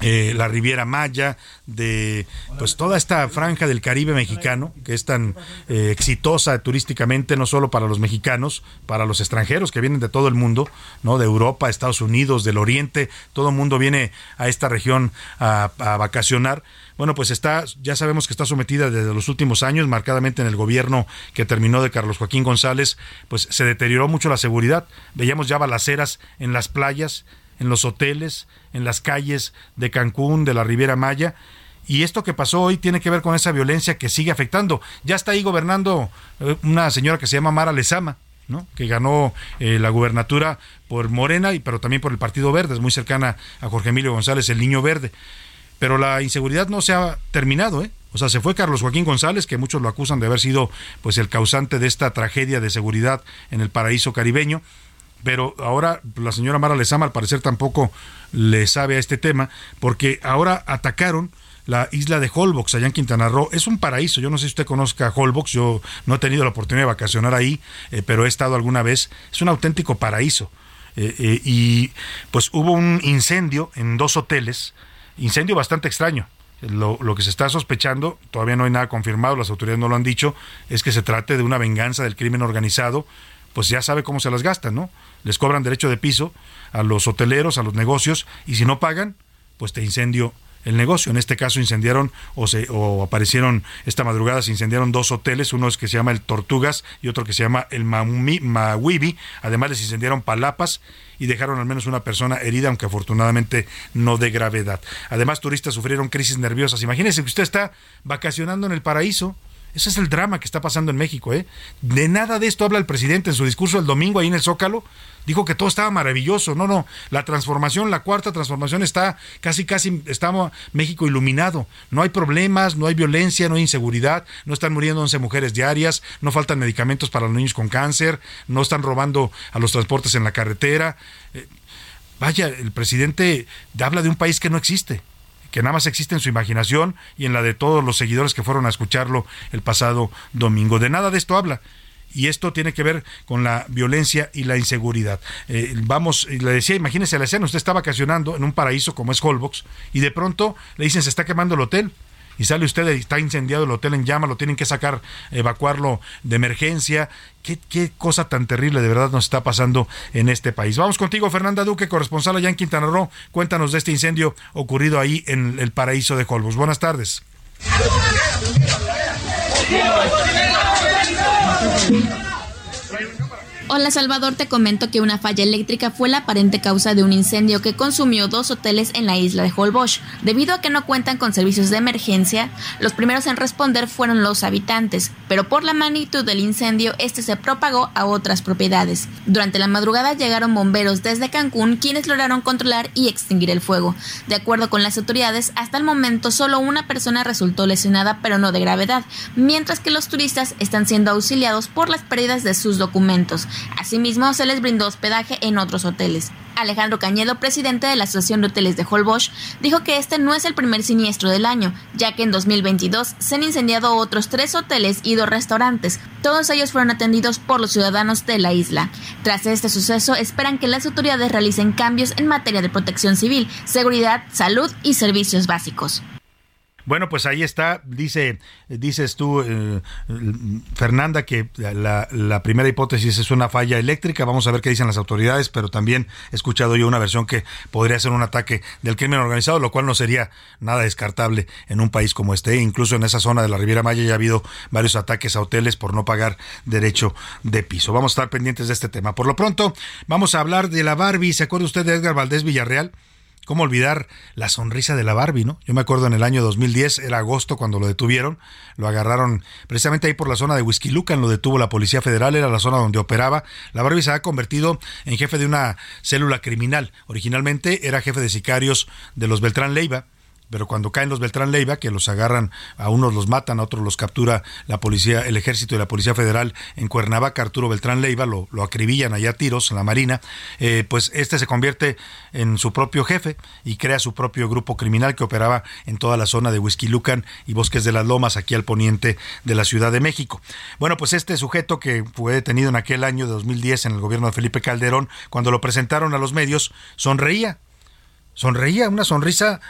eh, la Riviera Maya, de pues toda esta franja del Caribe mexicano, que es tan eh, exitosa turísticamente, no solo para los mexicanos, para los extranjeros que vienen de todo el mundo, ¿no? De Europa, Estados Unidos, del Oriente, todo el mundo viene a esta región a, a vacacionar bueno, pues está, ya sabemos que está sometida desde los últimos años, marcadamente en el gobierno que terminó de Carlos Joaquín González, pues se deterioró mucho la seguridad. Veíamos ya balaceras en las playas, en los hoteles, en las calles de Cancún, de la Riviera Maya. Y esto que pasó hoy tiene que ver con esa violencia que sigue afectando. Ya está ahí gobernando eh, una señora que se llama Mara Lezama, ¿no? que ganó eh, la gubernatura por Morena, y, pero también por el Partido Verde, es muy cercana a Jorge Emilio González, el Niño Verde. Pero la inseguridad no se ha terminado, ¿eh? O sea, se fue Carlos Joaquín González, que muchos lo acusan de haber sido pues el causante de esta tragedia de seguridad en el paraíso caribeño. Pero ahora la señora Mara Lezama al parecer tampoco le sabe a este tema, porque ahora atacaron la isla de Holbox, allá en Quintana Roo. Es un paraíso. Yo no sé si usted conozca Holbox. Yo no he tenido la oportunidad de vacacionar ahí, eh, pero he estado alguna vez. Es un auténtico paraíso. Eh, eh, y pues hubo un incendio en dos hoteles. Incendio bastante extraño. Lo, que se está sospechando, todavía no hay nada confirmado, las autoridades no lo han dicho, es que se trate de una venganza del crimen organizado, pues ya sabe cómo se las gastan, ¿no? Les cobran derecho de piso a los hoteleros, a los negocios, y si no pagan, pues te incendio el negocio. En este caso incendiaron o, se, o aparecieron esta madrugada, se incendiaron dos hoteles, uno es que se llama el Tortugas y otro que se llama el Mawibi. Además les incendiaron palapas y dejaron al menos una persona herida, aunque afortunadamente no de gravedad. Además, turistas sufrieron crisis nerviosas. Imagínense que usted está vacacionando en el paraíso. Ese es el drama que está pasando en México. ¿eh? De nada de esto habla el presidente en su discurso el domingo ahí en el Zócalo dijo que todo estaba maravilloso. No, no, la transformación, la cuarta transformación está casi, casi, estamos México iluminado. No hay problemas, no hay violencia, no hay inseguridad, no están muriendo 11 mujeres diarias, no faltan medicamentos para los niños con cáncer, no están robando a los transportes en la carretera. Eh, vaya, el presidente habla de un país que no existe que nada más existe en su imaginación y en la de todos los seguidores que fueron a escucharlo el pasado domingo. De nada de esto habla y esto tiene que ver con la violencia y la inseguridad. Eh, vamos, le decía, imagínese la escena, usted está vacacionando en un paraíso como es Holbox y de pronto le dicen se está quemando el hotel y sale usted y está incendiado el hotel en llama, lo tienen que sacar, evacuarlo de emergencia. ¿Qué, qué cosa tan terrible de verdad nos está pasando en este país. Vamos contigo, Fernanda Duque, corresponsal allá en Quintana Roo. Cuéntanos de este incendio ocurrido ahí en el paraíso de Holbox. Buenas tardes. Hola Salvador, te comento que una falla eléctrica fue la aparente causa de un incendio que consumió dos hoteles en la isla de Holbox. Debido a que no cuentan con servicios de emergencia, los primeros en responder fueron los habitantes, pero por la magnitud del incendio, este se propagó a otras propiedades. Durante la madrugada llegaron bomberos desde Cancún, quienes lograron controlar y extinguir el fuego. De acuerdo con las autoridades, hasta el momento solo una persona resultó lesionada, pero no de gravedad, mientras que los turistas están siendo auxiliados por las pérdidas de sus documentos. Asimismo, se les brindó hospedaje en otros hoteles. Alejandro Cañedo, presidente de la Asociación de Hoteles de Holbox, dijo que este no es el primer siniestro del año, ya que en 2022 se han incendiado otros tres hoteles y dos restaurantes. Todos ellos fueron atendidos por los ciudadanos de la isla. Tras este suceso, esperan que las autoridades realicen cambios en materia de protección civil, seguridad, salud y servicios básicos. Bueno, pues ahí está, dice, dices tú, eh, Fernanda, que la, la, primera hipótesis es una falla eléctrica, vamos a ver qué dicen las autoridades, pero también he escuchado yo una versión que podría ser un ataque del crimen organizado, lo cual no sería nada descartable en un país como este, incluso en esa zona de la Riviera Maya ya ha habido varios ataques a hoteles por no pagar derecho de piso. Vamos a estar pendientes de este tema. Por lo pronto, vamos a hablar de la Barbie, ¿se acuerda usted de Edgar Valdés Villarreal? ¿Cómo olvidar la sonrisa de la Barbie, no? Yo me acuerdo en el año 2010, era agosto cuando lo detuvieron, lo agarraron precisamente ahí por la zona de Whisky Lucan, lo detuvo la Policía Federal, era la zona donde operaba. La Barbie se ha convertido en jefe de una célula criminal. Originalmente era jefe de sicarios de los Beltrán Leiva, pero cuando caen los Beltrán Leiva, que los agarran, a unos los matan, a otros los captura la policía, el ejército y la policía federal en Cuernavaca, Arturo Beltrán Leiva, lo, lo acribillan allá a tiros en la Marina, eh, pues este se convierte en su propio jefe y crea su propio grupo criminal que operaba en toda la zona de Lucan y Bosques de las Lomas, aquí al poniente de la Ciudad de México. Bueno, pues este sujeto que fue detenido en aquel año de 2010 en el gobierno de Felipe Calderón, cuando lo presentaron a los medios, sonreía, sonreía, una sonrisa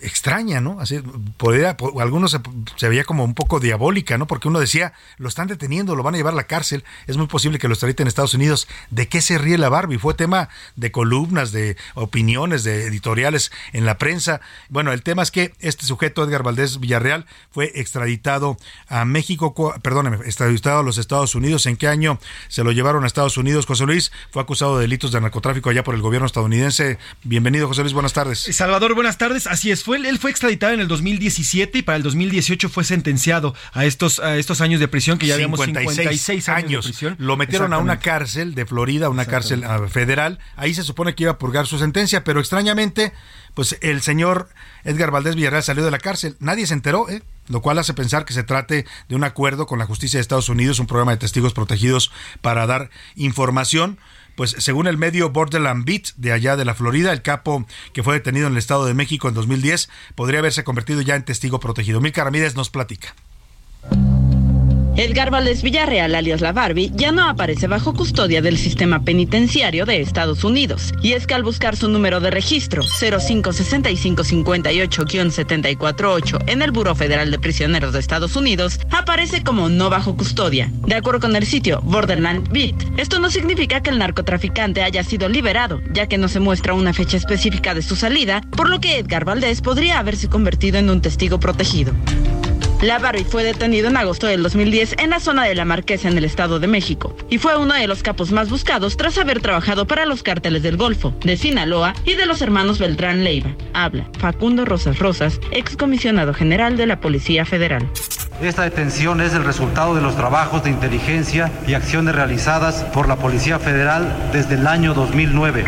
extraña, ¿no? Así, podría, algunos se, veía como un poco diabólica, ¿no? Porque uno decía, lo están deteniendo, lo van a llevar a la cárcel, es muy posible que lo extraditen en Estados Unidos. ¿De qué se ríe la Barbie? Fue tema de columnas, de opiniones, de editoriales en la prensa. Bueno, el tema es que este sujeto, Edgar Valdés Villarreal, fue extraditado a México, perdóneme, extraditado a los Estados Unidos. ¿En qué año se lo llevaron a Estados Unidos? José Luis fue acusado de delitos de narcotráfico allá por el gobierno estadounidense. Bienvenido, José Luis, buenas tardes. Salvador, buenas tardes. Así es, él fue extraditado en el 2017 y para el 2018 fue sentenciado a estos, a estos años de prisión que ya habíamos 56 años, de prisión. Lo metieron a una cárcel de Florida, una cárcel ah, federal. Ahí se supone que iba a purgar su sentencia, pero extrañamente, pues el señor Edgar Valdés Villarreal salió de la cárcel. Nadie se enteró, ¿eh? lo cual hace pensar que se trate de un acuerdo con la justicia de Estados Unidos, un programa de testigos protegidos para dar información pues según el medio Borderland Beat de allá de la Florida, el capo que fue detenido en el Estado de México en 2010 podría haberse convertido ya en testigo protegido. Milka Ramírez nos platica. Edgar Valdés Villarreal, alias La Barbie, ya no aparece bajo custodia del sistema penitenciario de Estados Unidos. Y es que al buscar su número de registro, 056558-748, en el Buró Federal de Prisioneros de Estados Unidos, aparece como no bajo custodia. De acuerdo con el sitio Borderland Beat, esto no significa que el narcotraficante haya sido liberado, ya que no se muestra una fecha específica de su salida, por lo que Edgar Valdés podría haberse convertido en un testigo protegido. La Barbie fue detenido en agosto del 2010 en la zona de la Marquesa en el Estado de México y fue uno de los capos más buscados tras haber trabajado para los cárteles del Golfo, de Sinaloa y de los hermanos Beltrán Leiva. Habla Facundo Rosas Rosas, excomisionado general de la Policía Federal. Esta detención es el resultado de los trabajos de inteligencia y acciones realizadas por la Policía Federal desde el año 2009.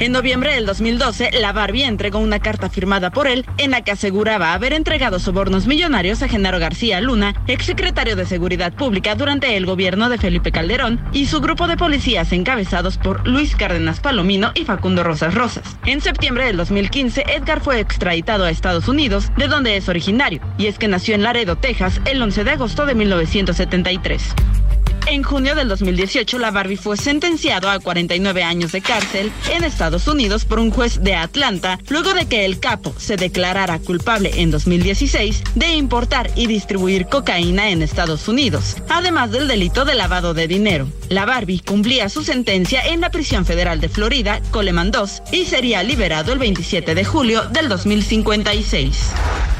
En noviembre del 2012, la Barbie entregó una carta firmada por él en la que aseguraba haber entregado sobornos millonarios a Genaro García Luna, exsecretario de Seguridad Pública durante el gobierno de Felipe Calderón, y su grupo de policías encabezados por Luis Cárdenas Palomino y Facundo Rosas Rosas. En septiembre del 2015, Edgar fue extraditado a Estados Unidos, de donde es originario, y es que nació en Laredo, Texas, el 11 de agosto de 1973. En junio del 2018, la Barbie fue sentenciado a 49 años de cárcel en Estados Unidos por un juez de Atlanta, luego de que el capo se declarara culpable en 2016 de importar y distribuir cocaína en Estados Unidos, además del delito de lavado de dinero. La Barbie cumplía su sentencia en la prisión federal de Florida, Coleman II, y sería liberado el 27 de julio del 2056.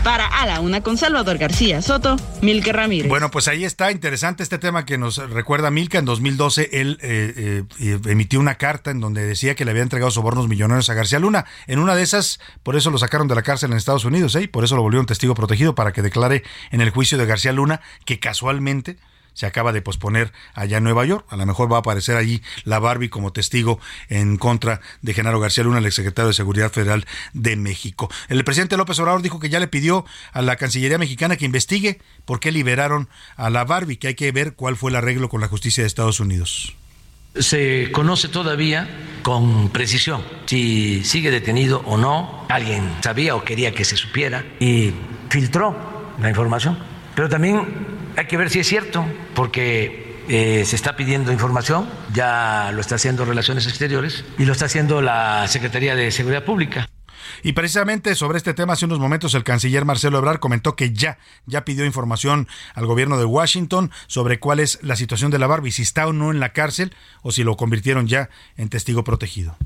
Para A la Una con Salvador García Soto, Milke Ramírez. Bueno, pues ahí está interesante este tema que nos recuerda Milka. En 2012 él eh, eh, emitió una carta en donde decía que le había entregado sobornos millonarios a García Luna. En una de esas, por eso lo sacaron de la cárcel en Estados Unidos, ¿eh? Por eso lo volvieron testigo protegido para que declare en el juicio de García Luna que casualmente se acaba de posponer allá en Nueva York. A lo mejor va a aparecer allí la Barbie como testigo en contra de Genaro García Luna, el exsecretario de Seguridad Federal de México. El presidente López Obrador dijo que ya le pidió a la Cancillería mexicana que investigue por qué liberaron a la Barbie, que hay que ver cuál fue el arreglo con la justicia de Estados Unidos. Se conoce todavía con precisión si sigue detenido o no. Alguien sabía o quería que se supiera y filtró la información. Pero también hay que ver si es cierto, porque eh, se está pidiendo información, ya lo está haciendo Relaciones Exteriores y lo está haciendo la Secretaría de Seguridad Pública. Y precisamente sobre este tema, hace unos momentos el canciller Marcelo Ebrard comentó que ya, ya pidió información al gobierno de Washington sobre cuál es la situación de la Barbie, si está o no en la cárcel o si lo convirtieron ya en testigo protegido.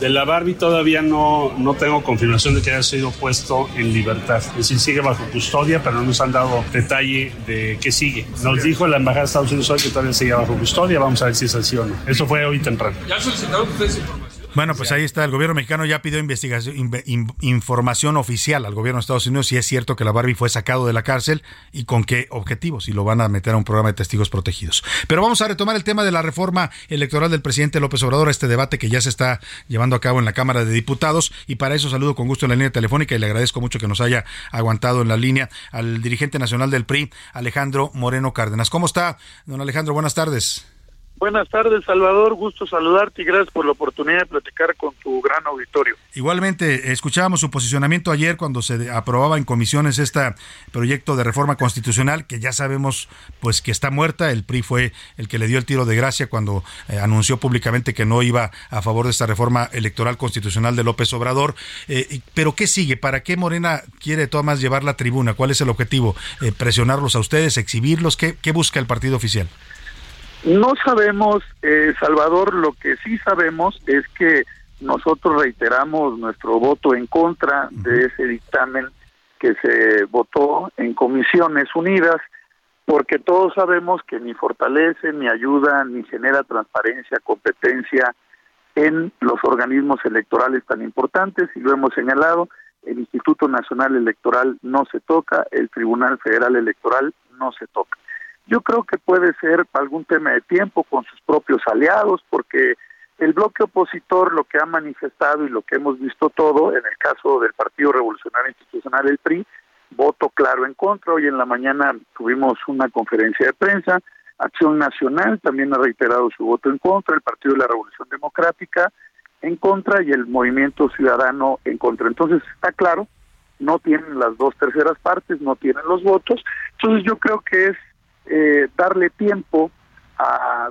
De la Barbie todavía no, no tengo confirmación de que haya sido puesto en libertad. Es decir, sigue bajo custodia, pero no nos han dado detalle de qué sigue. Nos dijo la Embajada de Estados Unidos hoy que todavía sigue bajo custodia. Vamos a ver si es así o no. Eso fue hoy temprano. ¿Ya solicitaron ustedes información? Bueno, pues ahí está. El gobierno mexicano ya pidió investigación, información oficial al gobierno de Estados Unidos si es cierto que la Barbie fue sacado de la cárcel y con qué objetivos, si lo van a meter a un programa de testigos protegidos. Pero vamos a retomar el tema de la reforma electoral del presidente López Obrador, este debate que ya se está llevando a cabo en la Cámara de Diputados. Y para eso saludo con gusto en la línea telefónica y le agradezco mucho que nos haya aguantado en la línea al dirigente nacional del PRI, Alejandro Moreno Cárdenas. ¿Cómo está, don Alejandro? Buenas tardes. Buenas tardes, Salvador. Gusto saludarte y gracias por la oportunidad de platicar con tu gran auditorio. Igualmente, escuchábamos su posicionamiento ayer cuando se aprobaba en comisiones este proyecto de reforma constitucional que ya sabemos pues que está muerta. El PRI fue el que le dio el tiro de gracia cuando eh, anunció públicamente que no iba a favor de esta reforma electoral constitucional de López Obrador. Eh, pero ¿qué sigue? ¿Para qué Morena quiere Tomás llevar la tribuna? ¿Cuál es el objetivo? Eh, ¿Presionarlos a ustedes? ¿Exhibirlos? ¿Qué, qué busca el partido oficial? No sabemos, eh, Salvador, lo que sí sabemos es que nosotros reiteramos nuestro voto en contra de ese dictamen que se votó en comisiones unidas, porque todos sabemos que ni fortalece, ni ayuda, ni genera transparencia, competencia en los organismos electorales tan importantes, y lo hemos señalado, el Instituto Nacional Electoral no se toca, el Tribunal Federal Electoral no se toca. Yo creo que puede ser algún tema de tiempo con sus propios aliados, porque el bloque opositor lo que ha manifestado y lo que hemos visto todo, en el caso del Partido Revolucionario Institucional, el PRI, voto claro en contra. Hoy en la mañana tuvimos una conferencia de prensa Acción Nacional también ha reiterado su voto en contra, el Partido de la Revolución Democrática en contra y el Movimiento Ciudadano en contra. Entonces está claro, no tienen las dos terceras partes, no tienen los votos. Entonces yo creo que es eh, darle tiempo a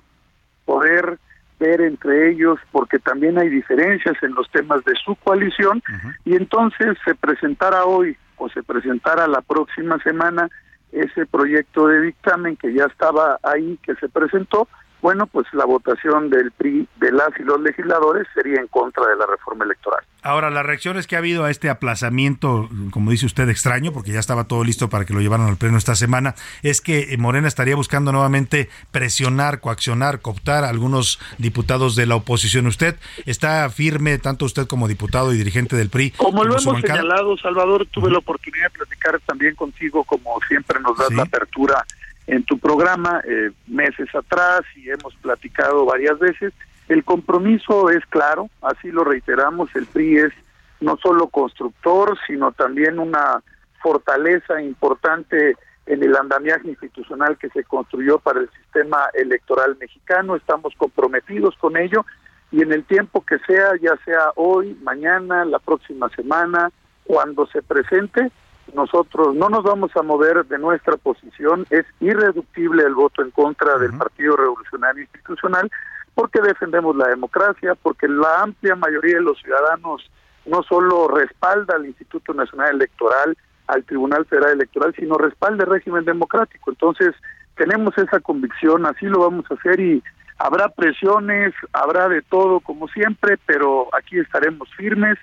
poder ver entre ellos, porque también hay diferencias en los temas de su coalición, y entonces se presentará hoy o se presentará la próxima semana ese proyecto de dictamen que ya estaba ahí, que se presentó, bueno, pues la votación del PRI, de las y los legisladores sería en contra de la reforma electoral. Ahora, las reacciones que ha habido a este aplazamiento, como dice usted, extraño, porque ya estaba todo listo para que lo llevaran al pleno esta semana, es que Morena estaría buscando nuevamente presionar, coaccionar, cooptar a algunos diputados de la oposición. ¿Usted está firme, tanto usted como diputado y dirigente del PRI? Como, lo hemos señalado, Salvador, tuve la oportunidad de platicar también contigo, como siempre nos das la apertura en tu programa eh, meses atrás y hemos platicado varias veces. El compromiso es claro, así lo reiteramos, el PRI es no solo constructor, sino también una fortaleza importante en el andamiaje institucional que se construyó para el sistema electoral mexicano. Estamos comprometidos con ello y en el tiempo que sea, ya sea hoy, mañana, la próxima semana, cuando se presente, nosotros no nos vamos a mover de nuestra posición, es irreductible el voto en contra del Partido Revolucionario Institucional porque defendemos la democracia, porque la amplia mayoría de los ciudadanos no solo respalda al Instituto Nacional Electoral, al Tribunal Federal Electoral, sino respalda el régimen democrático. Entonces, tenemos esa convicción, así lo vamos a hacer y habrá presiones, habrá de todo como siempre, pero aquí estaremos firmes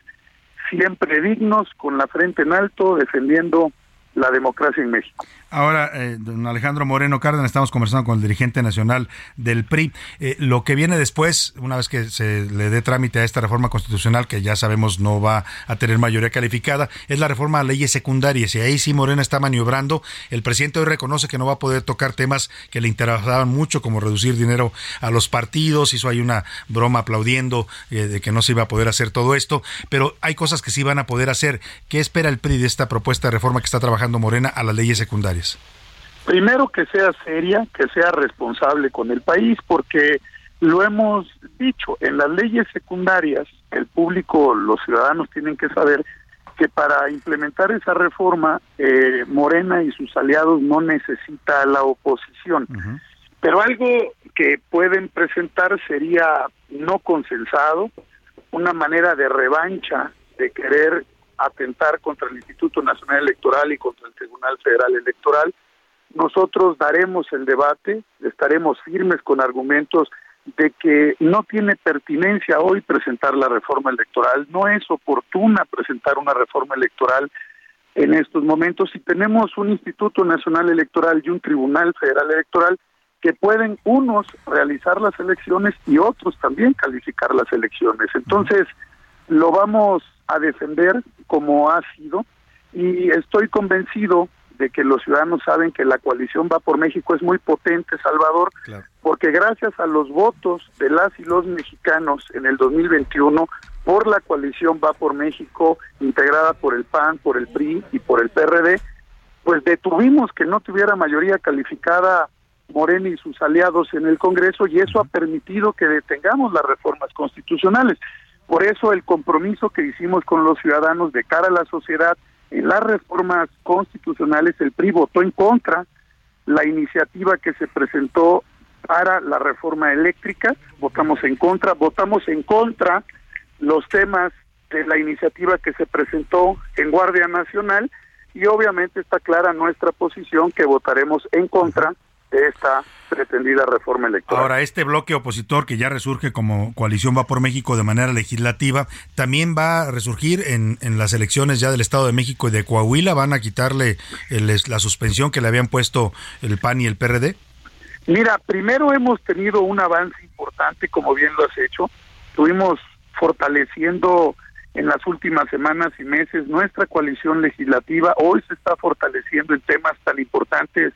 siempre dignos, con la frente en alto, defendiendo la democracia en México. Ahora, eh, don Alejandro Moreno Cárdenas, estamos conversando con el dirigente nacional del PRI. Eh, lo que viene después, una vez que se le dé trámite a esta reforma constitucional, que ya sabemos no va a tener mayoría calificada, es la reforma a leyes secundarias. Y ahí sí Morena está maniobrando. El presidente hoy reconoce que no va a poder tocar temas que le interesaban mucho, como reducir dinero a los partidos. Hizo ahí una broma aplaudiendo eh, de que no se iba a poder hacer todo esto. Pero hay cosas que sí van a poder hacer. ¿Qué espera el PRI de esta propuesta de reforma que está trabajando Morena a las leyes secundarias? Primero que sea seria, que sea responsable con el país, porque lo hemos dicho, en las leyes secundarias el público, los ciudadanos tienen que saber que para implementar esa reforma eh, Morena y sus aliados no necesita la oposición. Pero algo que pueden presentar sería no consensado, una manera de revancha de querer atentar contra el Instituto Nacional Electoral y contra el Tribunal Federal Electoral. Nosotros daremos el debate, estaremos firmes con argumentos de que no tiene pertinencia hoy presentar la reforma electoral, no es oportuna presentar una reforma electoral en estos momentos si tenemos un Instituto Nacional Electoral y un Tribunal Federal Electoral que pueden unos realizar las elecciones y otros también calificar las elecciones. Entonces, lo vamos a defender como ha sido. Y estoy convencido de que los ciudadanos saben que la coalición va por México es muy potente, Salvador, porque gracias a los votos de las y los mexicanos en el 2021 por la coalición va por México, integrada por el PAN, por el PRI y por el PRD, pues detuvimos que no tuviera mayoría calificada Morena y sus aliados en el Congreso y eso ha permitido que detengamos las reformas constitucionales. Por eso el compromiso que hicimos con los ciudadanos de cara a la sociedad en las reformas constitucionales, el PRI votó en contra la iniciativa que se presentó para la reforma eléctrica, votamos en contra, votamos en contra los temas de la iniciativa que se presentó en Guardia Nacional y obviamente está clara nuestra posición que votaremos en contra de esta pretendida reforma electoral. Ahora, este bloque opositor que ya resurge como coalición va por México de manera legislativa, también va a resurgir en, en las elecciones ya del Estado de México y de Coahuila, van a quitarle la suspensión que le habían puesto el PAN y el PRD. Mira, primero hemos tenido un avance importante, como bien lo has hecho, estuvimos fortaleciendo en las últimas semanas y meses nuestra coalición legislativa, hoy se está fortaleciendo en temas tan importantes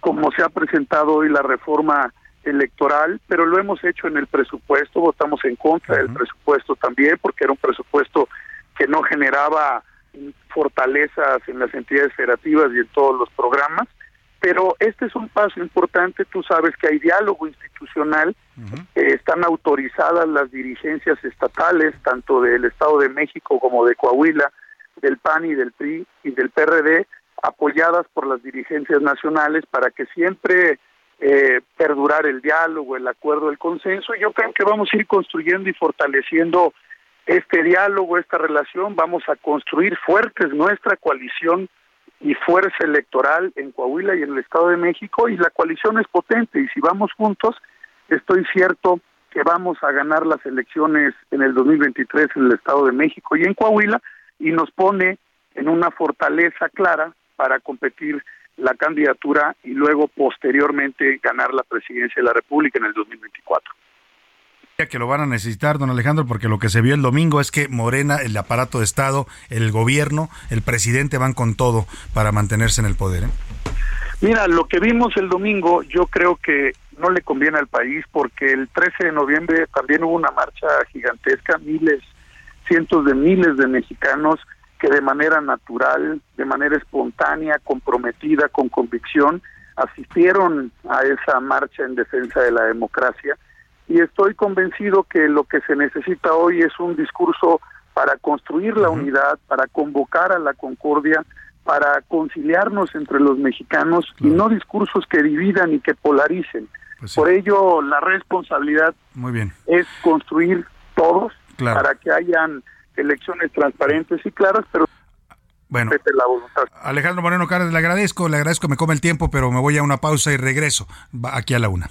como se ha presentado hoy la reforma electoral, pero lo hemos hecho en el presupuesto, votamos en contra del presupuesto también, porque era un presupuesto que no generaba fortalezas en las entidades federativas y en todos los programas. Pero este es un paso importante, tú sabes que hay diálogo institucional, están autorizadas las dirigencias estatales, tanto del Estado de México como de Coahuila, del PAN y del PRI y del PRD, apoyadas por las dirigencias nacionales para que siempre eh, perdurar el diálogo, el acuerdo, el consenso. Y yo creo que vamos a ir construyendo y fortaleciendo este diálogo, esta relación. Vamos a construir fuertes nuestra coalición y fuerza electoral en Coahuila y en el Estado de México. Y la coalición es potente. Y si vamos juntos, estoy cierto que vamos a ganar las elecciones en el 2023 en el Estado de México y en Coahuila y nos pone en una fortaleza clara para competir la candidatura y luego posteriormente ganar la presidencia de la República en el 2024 que lo van a necesitar, don Alejandro, porque lo que se vio el domingo es que Morena, el aparato de Estado, el gobierno, el presidente van con todo para mantenerse en el poder. ¿eh? Mira, lo que vimos el domingo yo creo que no le conviene al país porque el 13 de noviembre también hubo una marcha gigantesca, miles, cientos de miles de mexicanos que de manera natural, de manera espontánea, comprometida, con convicción, asistieron a esa marcha en defensa de la democracia. Y estoy convencido que lo que se necesita hoy es un discurso para construir la unidad, para convocar a la concordia, para conciliarnos entre los mexicanos y no discursos que dividan y que polaricen. Pues Por ello, la responsabilidad Muy bien. es construir todos para que hayan elecciones transparentes y claras, pero bueno, Alejandro Moreno Cárdenas, le agradezco, le agradezco, me come el tiempo, pero me voy a una pausa y regreso aquí a la una.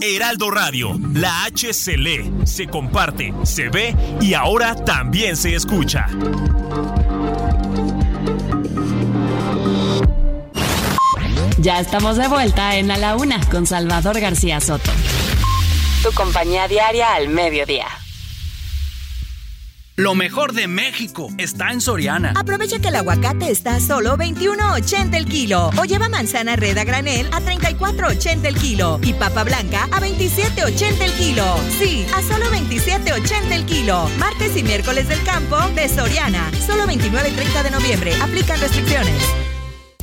Heraldo Radio, la H se lee, se comparte, se ve y ahora también se escucha. Ya estamos de vuelta en A la Una con Salvador García Soto. Tu compañía diaria al mediodía. Lo mejor de México está en Soriana. Aprovecha que el aguacate está a solo 21.80 el kilo. O lleva manzana red a granel a 34.80 el kilo. Y papa blanca a 27.80 el kilo. Sí, a solo 27.80 el kilo. Martes y miércoles del campo de Soriana. Solo 29 y 30 de noviembre. Aplican restricciones.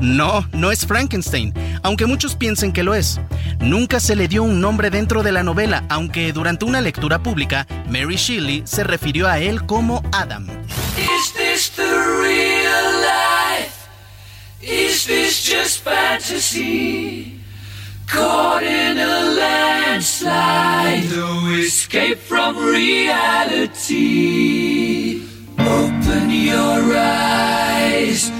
No, no es Frankenstein, aunque muchos piensen que lo es. Nunca se le dio un nombre dentro de la novela, aunque durante una lectura pública, Mary Shelley se refirió a él como Adam. Is landslide, no escape from reality. Open your eyes.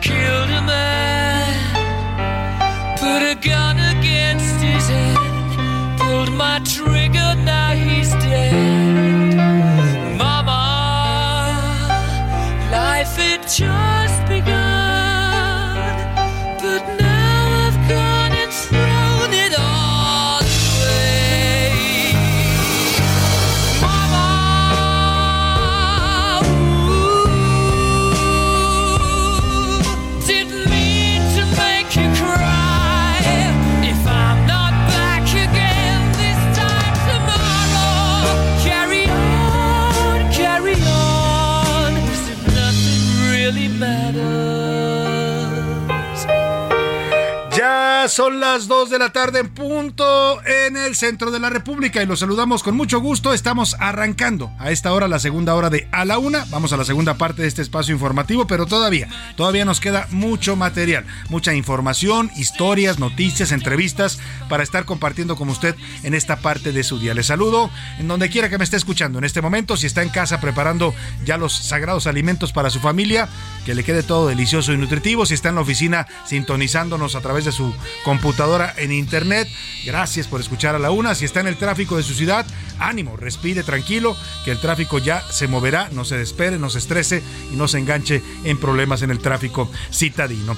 killed in man. matter. Son las 2 de la tarde en punto en el centro de la República y los saludamos con mucho gusto. Estamos arrancando a esta hora la segunda hora de A la Una. Vamos a la segunda parte de este espacio informativo, pero todavía, todavía nos queda mucho material, mucha información, historias, noticias, entrevistas para estar compartiendo con usted en esta parte de su día. Le saludo en donde quiera que me esté escuchando en este momento. Si está en casa preparando ya los sagrados alimentos para su familia, que le quede todo delicioso y nutritivo. Si está en la oficina sintonizándonos a través de su computadora en internet. Gracias por escuchar a la una. Si está en el tráfico de su ciudad, ánimo, respire tranquilo, que el tráfico ya se moverá, no se despere, no se estrese y no se enganche en problemas en el tráfico citadino.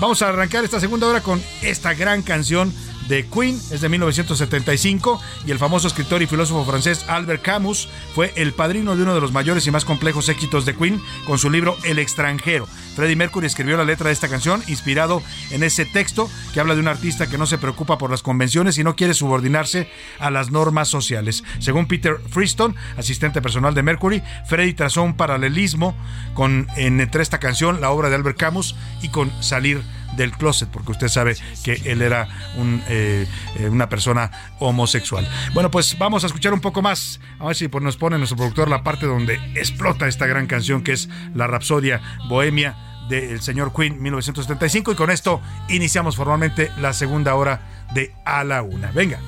Vamos a arrancar esta segunda hora con esta gran canción de Queen, es de 1975, y el famoso escritor y filósofo francés Albert Camus fue el padrino de uno de los mayores y más complejos éxitos de Queen con su libro El extranjero. Freddie Mercury escribió la letra de esta canción inspirado en ese texto que habla de un artista que no se preocupa por las convenciones y no quiere subordinarse a las normas sociales. Según Peter Freeston, asistente personal de Mercury, Freddie trazó un paralelismo con entre esta canción, la obra de Albert Camus, y con Salir del closet, porque usted sabe que él era un, eh, eh, una persona homosexual. Bueno, pues vamos a escuchar un poco más, a ver si nos pone nuestro productor la parte donde explota esta gran canción que es la Rapsodia Bohemia del señor Queen 1975 y con esto iniciamos formalmente la segunda hora de A la Una. Venga.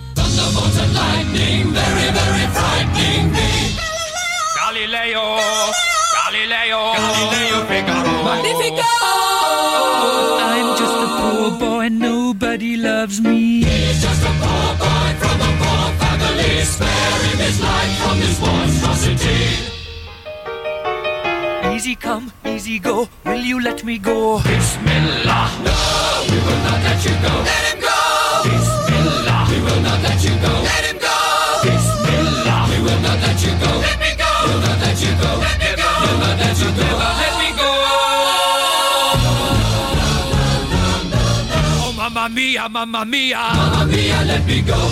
Galileo, Galileo, Galileo Figaro, I'm just a poor boy, and nobody loves me. He's just a poor boy from a poor family, sparing his life from this monstrosity. Easy come, easy go, will you let me go? Bismillah, no, we will not let you go. Let him go. Bismillah, we will not let you go. Let him go. Bismillah, we will not let you go. Let me go. We'll not let you go. Let me go. We'll not let you go. Never let mía, mamma mía. Mamma mía, let me go.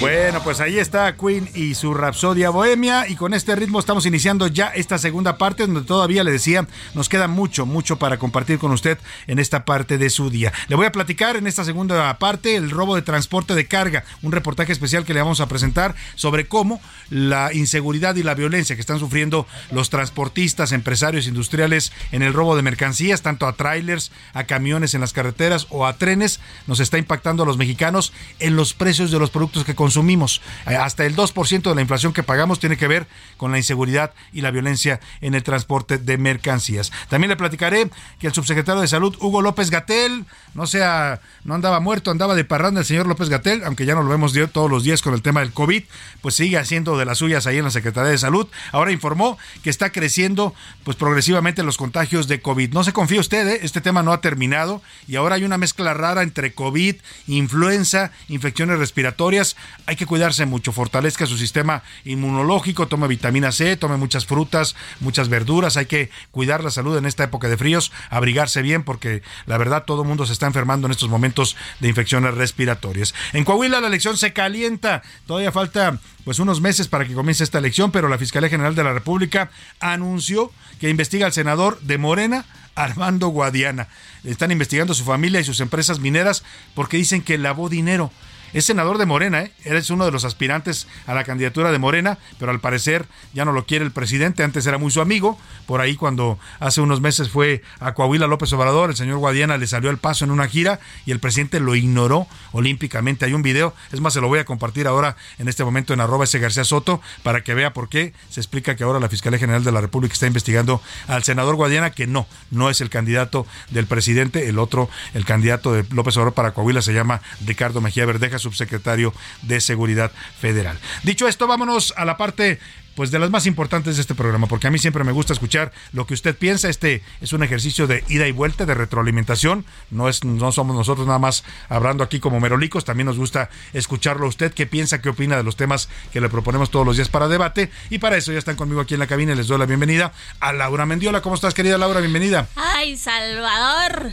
Bueno, pues ahí está Queen y su Rapsodia Bohemia y con este ritmo estamos iniciando ya esta segunda parte donde todavía le decía, nos queda mucho, mucho para compartir con usted en esta parte de su día. Le voy a platicar en esta segunda parte el robo de transporte de carga, un reportaje especial que le vamos a presentar sobre cómo la inseguridad y la violencia que están sufriendo los transportistas, empresarios industriales en el robo de mercancías, tanto a trailers, a camiones en las carreteras o a trenes, nos está impactando a los mexicanos en los precios de los productos que consumimos. Eh, Hasta el 2% de la inflación que pagamos tiene que ver con la inseguridad y la violencia en el transporte de mercancías. También le platicaré que el subsecretario de Salud, Hugo López Gatel, no sea, no andaba muerto, andaba de parranda el señor López Gatel, aunque ya no lo vemos todos los días con el tema del COVID, pues sigue haciendo de las suyas ahí en la Secretaría de Salud. Ahora informó que está creciendo pues progresivamente los contagios de COVID. No se confíe usted, ¿eh? este tema no ha terminado y ahora hay una mezcla rara entre COVID, influenza, infecciones respiratorias. Hay que cuidarse mucho, fortalezca su sistema inmunológico, tome vitamina C, tome muchas frutas, muchas verduras. Hay que cuidar la salud en esta época de fríos, abrigarse bien porque la verdad todo el mundo se está enfermando en estos momentos de infecciones respiratorias. En Coahuila la elección se calienta. Todavía falta pues unos meses para que comience esta elección, pero la Fiscalía General de la República anunció que investiga al senador de Morena, Armando Guadiana. Están investigando su familia y sus empresas mineras porque dicen que lavó dinero. Es senador de Morena, ¿eh? Eres uno de los aspirantes a la candidatura de Morena, pero al parecer ya no lo quiere el presidente. Antes era muy su amigo. Por ahí, cuando hace unos meses fue a Coahuila López Obrador, el señor Guadiana le salió al paso en una gira y el presidente lo ignoró olímpicamente. Hay un video, es más, se lo voy a compartir ahora en este momento en arroba ese García Soto para que vea por qué se explica que ahora la Fiscalía General de la República está investigando al senador Guadiana, que no, no es el candidato del presidente. El otro, el candidato de López Obrador para Coahuila se llama Ricardo Mejía Verdeja, subsecretario de Seguridad Federal. Dicho esto, vámonos a la parte pues de las más importantes de este programa, porque a mí siempre me gusta escuchar lo que usted piensa. Este es un ejercicio de ida y vuelta, de retroalimentación. No es, no somos nosotros nada más hablando aquí como merolicos. También nos gusta escucharlo a usted, qué piensa, qué opina de los temas que le proponemos todos los días para debate. Y para eso ya están conmigo aquí en la cabina. y Les doy la bienvenida a Laura Mendiola. ¿Cómo estás, querida Laura? Bienvenida. Ay, Salvador.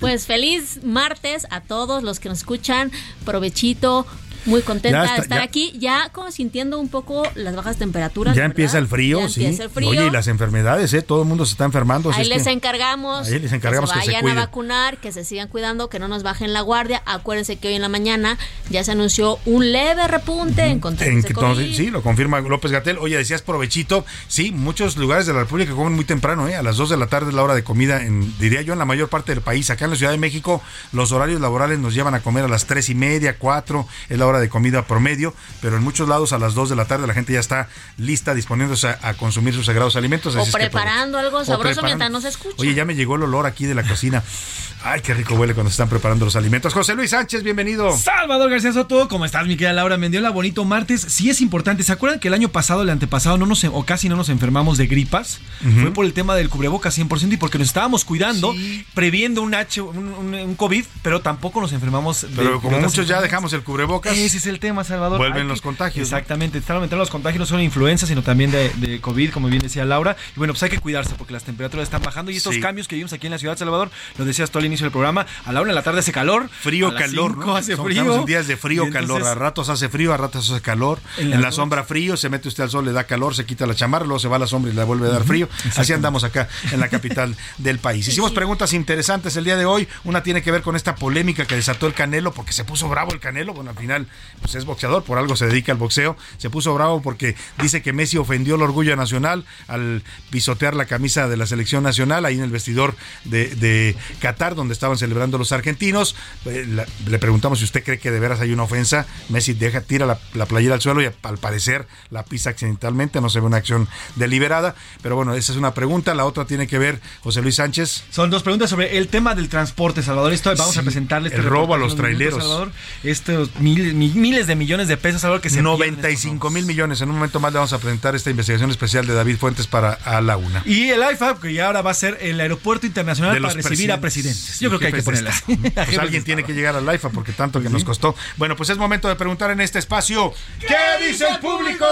Pues feliz martes a todos los que nos escuchan. Provechito. Muy contenta está- de estar ya- aquí, ya como sintiendo un poco las bajas temperaturas. Ya ¿verdad? empieza el frío, Ya sí. empieza el frío. Oye, y las enfermedades, ¿eh? Todo el mundo se está enfermando. Ahí es les que- encargamos, Ahí les encargamos que que se se vayan cuiden. a vacunar, que se sigan cuidando, que no nos bajen la guardia. Acuérdense que hoy en la mañana ya se anunció un leve repunte en En contagios que de entonces, sí, lo confirma López Gatel. Oye, decías provechito. Sí, muchos lugares de la República comen muy temprano, ¿eh? A las 2 de la tarde es la hora de comida, en, diría yo, en la mayor parte del país. Acá en la Ciudad de México, los horarios laborales nos llevan a comer a las 3 y media, 4, es la hora de comida promedio, pero en muchos lados a las 2 de la tarde la gente ya está lista, disponiéndose a, a consumir sus sagrados alimentos. O así es que preparando algo O sabroso preparando. mientras nos escucha. Oye, ya me llegó el olor aquí de la cocina. Ay, qué rico huele cuando se están preparando los alimentos. José Luis Sánchez, bienvenido. Salvador García Soto, ¿cómo estás, mi querida Laura Mendiola? Bonito martes. Sí es importante. ¿Se acuerdan que el año pasado, el antepasado, no nos, o casi no nos enfermamos de gripas? Fue por el tema del cubrebocas 100% y porque nos estábamos cuidando, previendo un H, un, un- un COVID, pero tampoco nos enfermamos de Pero como muchos ya dejamos el cubrebocas. Ese es el tema, Salvador. Vuelven los contagios. Exactamente. Están aumentando los contagios no solo de influenza, sino también de, de COVID, como bien decía Laura. Y bueno, pues hay que cuidarse porque las temperaturas están bajando y estos Sí. cambios que vivimos aquí en la ciudad de Salvador, lo decías tú al inicio del programa, a la una de la tarde hace calor. Frío, a calor, cinco ¿no? hace frío. estamos en días de frío, entonces- calor. A ratos hace frío, a ratos hace calor. En En, la sombra frío, se mete usted al sol, le da calor, se quita la chamarra, luego se va a la sombra y le vuelve a dar frío. Así andamos acá en la capital [laughs] del país. Hicimos preguntas interesantes el día de hoy. Una tiene que ver con esta polémica que desató el Canelo, porque se puso bravo el Canelo. Bueno, al final, pues es boxeador, por algo se dedica al boxeo. Se puso bravo porque dice que Messi ofendió el orgullo nacional al pisotear la camisa de la selección nacional ahí en el vestidor de, de Qatar, donde estaban celebrando los argentinos. Eh, le preguntamos si usted cree que de veras hay una ofensa. Messi deja, tira la, la playera al suelo y al parecer la pisa accidentalmente, no se ve una acción deliberada. Pero bueno, esa es una pregunta. La otra tiene que ver, José Luis Sánchez. Son dos preguntas sobre el tema del transporte, Salvador. Esto vamos Sí, a presentarle este el robo a los unos minutos, traileros. Salvador. Estos mil- mi- miles de millones de pesos, Salvador, que se pierden en estos 95 mil millones. En un momento más le vamos a presentar esta investigación especial de David Fuentes para a la una. Y el IFA, que ya ahora va a ser el aeropuerto internacional De para recibir a presidentes. Yo creo que hay que Jefes de ponerle así. Estado. [laughs] A Pues [laughs] alguien tiene que llegar al IFA porque tanto que nos costó. Bueno, pues es momento de preguntar en este espacio. ¿Qué dice el público?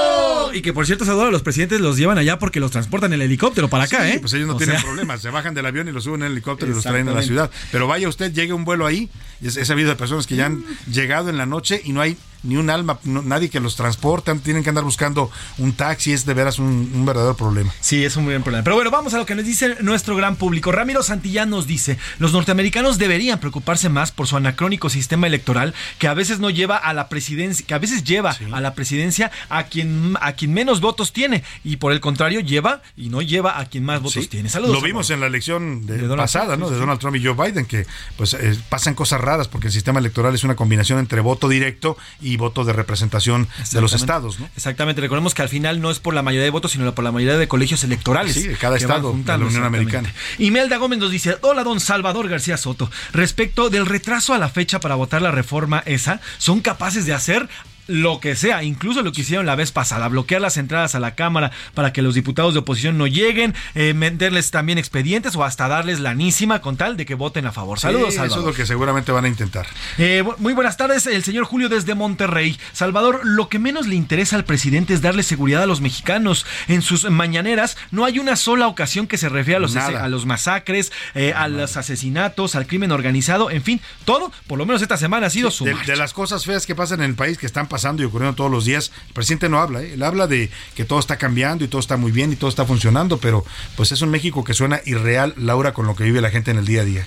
Y que por cierto, Salvador, los presidentes los llevan allá porque los transportan en helicóptero para acá, Sí, ¿eh? Pues ellos no O tienen sea, problemas, se bajan del avión y los suben en el helicóptero y los traen a la ciudad. Pero vaya usted, llegue un vuelo ahí, y es- he sabido de personas que ya han llegado en la noche y no hay ni un alma, no- nadie que los transporta, tienen que andar buscando un taxi, es de veras un, un verdadero problema. Sí, es un muy buen problema. Pero bueno, vamos a lo que nos dice nuestro gran público. Ramiro Santillán nos dice, los norteamericanos deberían preocuparse más por su anacrónico sistema electoral que a veces no lleva a la presidencia, que a veces lleva a la presidencia a quien a quien menos votos tiene y por el contrario lleva y no lleva a quien más votos Sí, tiene. Saludos. Lo vimos en la elección de- pasada, Trump, ¿no? sí, De. Donald Trump y Joe Biden, que pues eh, pasan cosas raras porque el sistema electoral es una combinación entre voto directo y voto de representación de los estados, ¿no? Exactamente, recordemos que al final no es por la mayoría de votos, sino por la mayoría de colegios electorales. Sí, de cada estado de la Unión. Americana. Imelda Gómez nos dice, hola don Salvador García Soto, respecto del retraso a la fecha para votar la reforma esa, ¿son capaces de hacer lo que sea, incluso lo que hicieron la vez pasada, bloquear las entradas a la Cámara para que los diputados de oposición no lleguen, eh, meterles también expedientes o hasta darles lanísima con tal de que voten a favor. Saludos, Sí, Salvador. Eso es lo que seguramente van a intentar. Eh, muy buenas tardes, el señor Julio desde Monterrey. Salvador, lo que menos le interesa al presidente es darle seguridad a los mexicanos. En sus mañaneras no hay una sola ocasión que se refiera a los, a los masacres, eh, a los asesinatos, al crimen organizado, en fin, todo, por lo menos esta semana ha sido su de, de las cosas feas que pasan en el país, que están pasando y ocurriendo todos los días, el presidente no habla, ¿eh? él habla de que todo está cambiando y todo está muy bien y todo está funcionando, pero pues es un México que suena irreal, Laura, con lo que vive la gente en el día a día.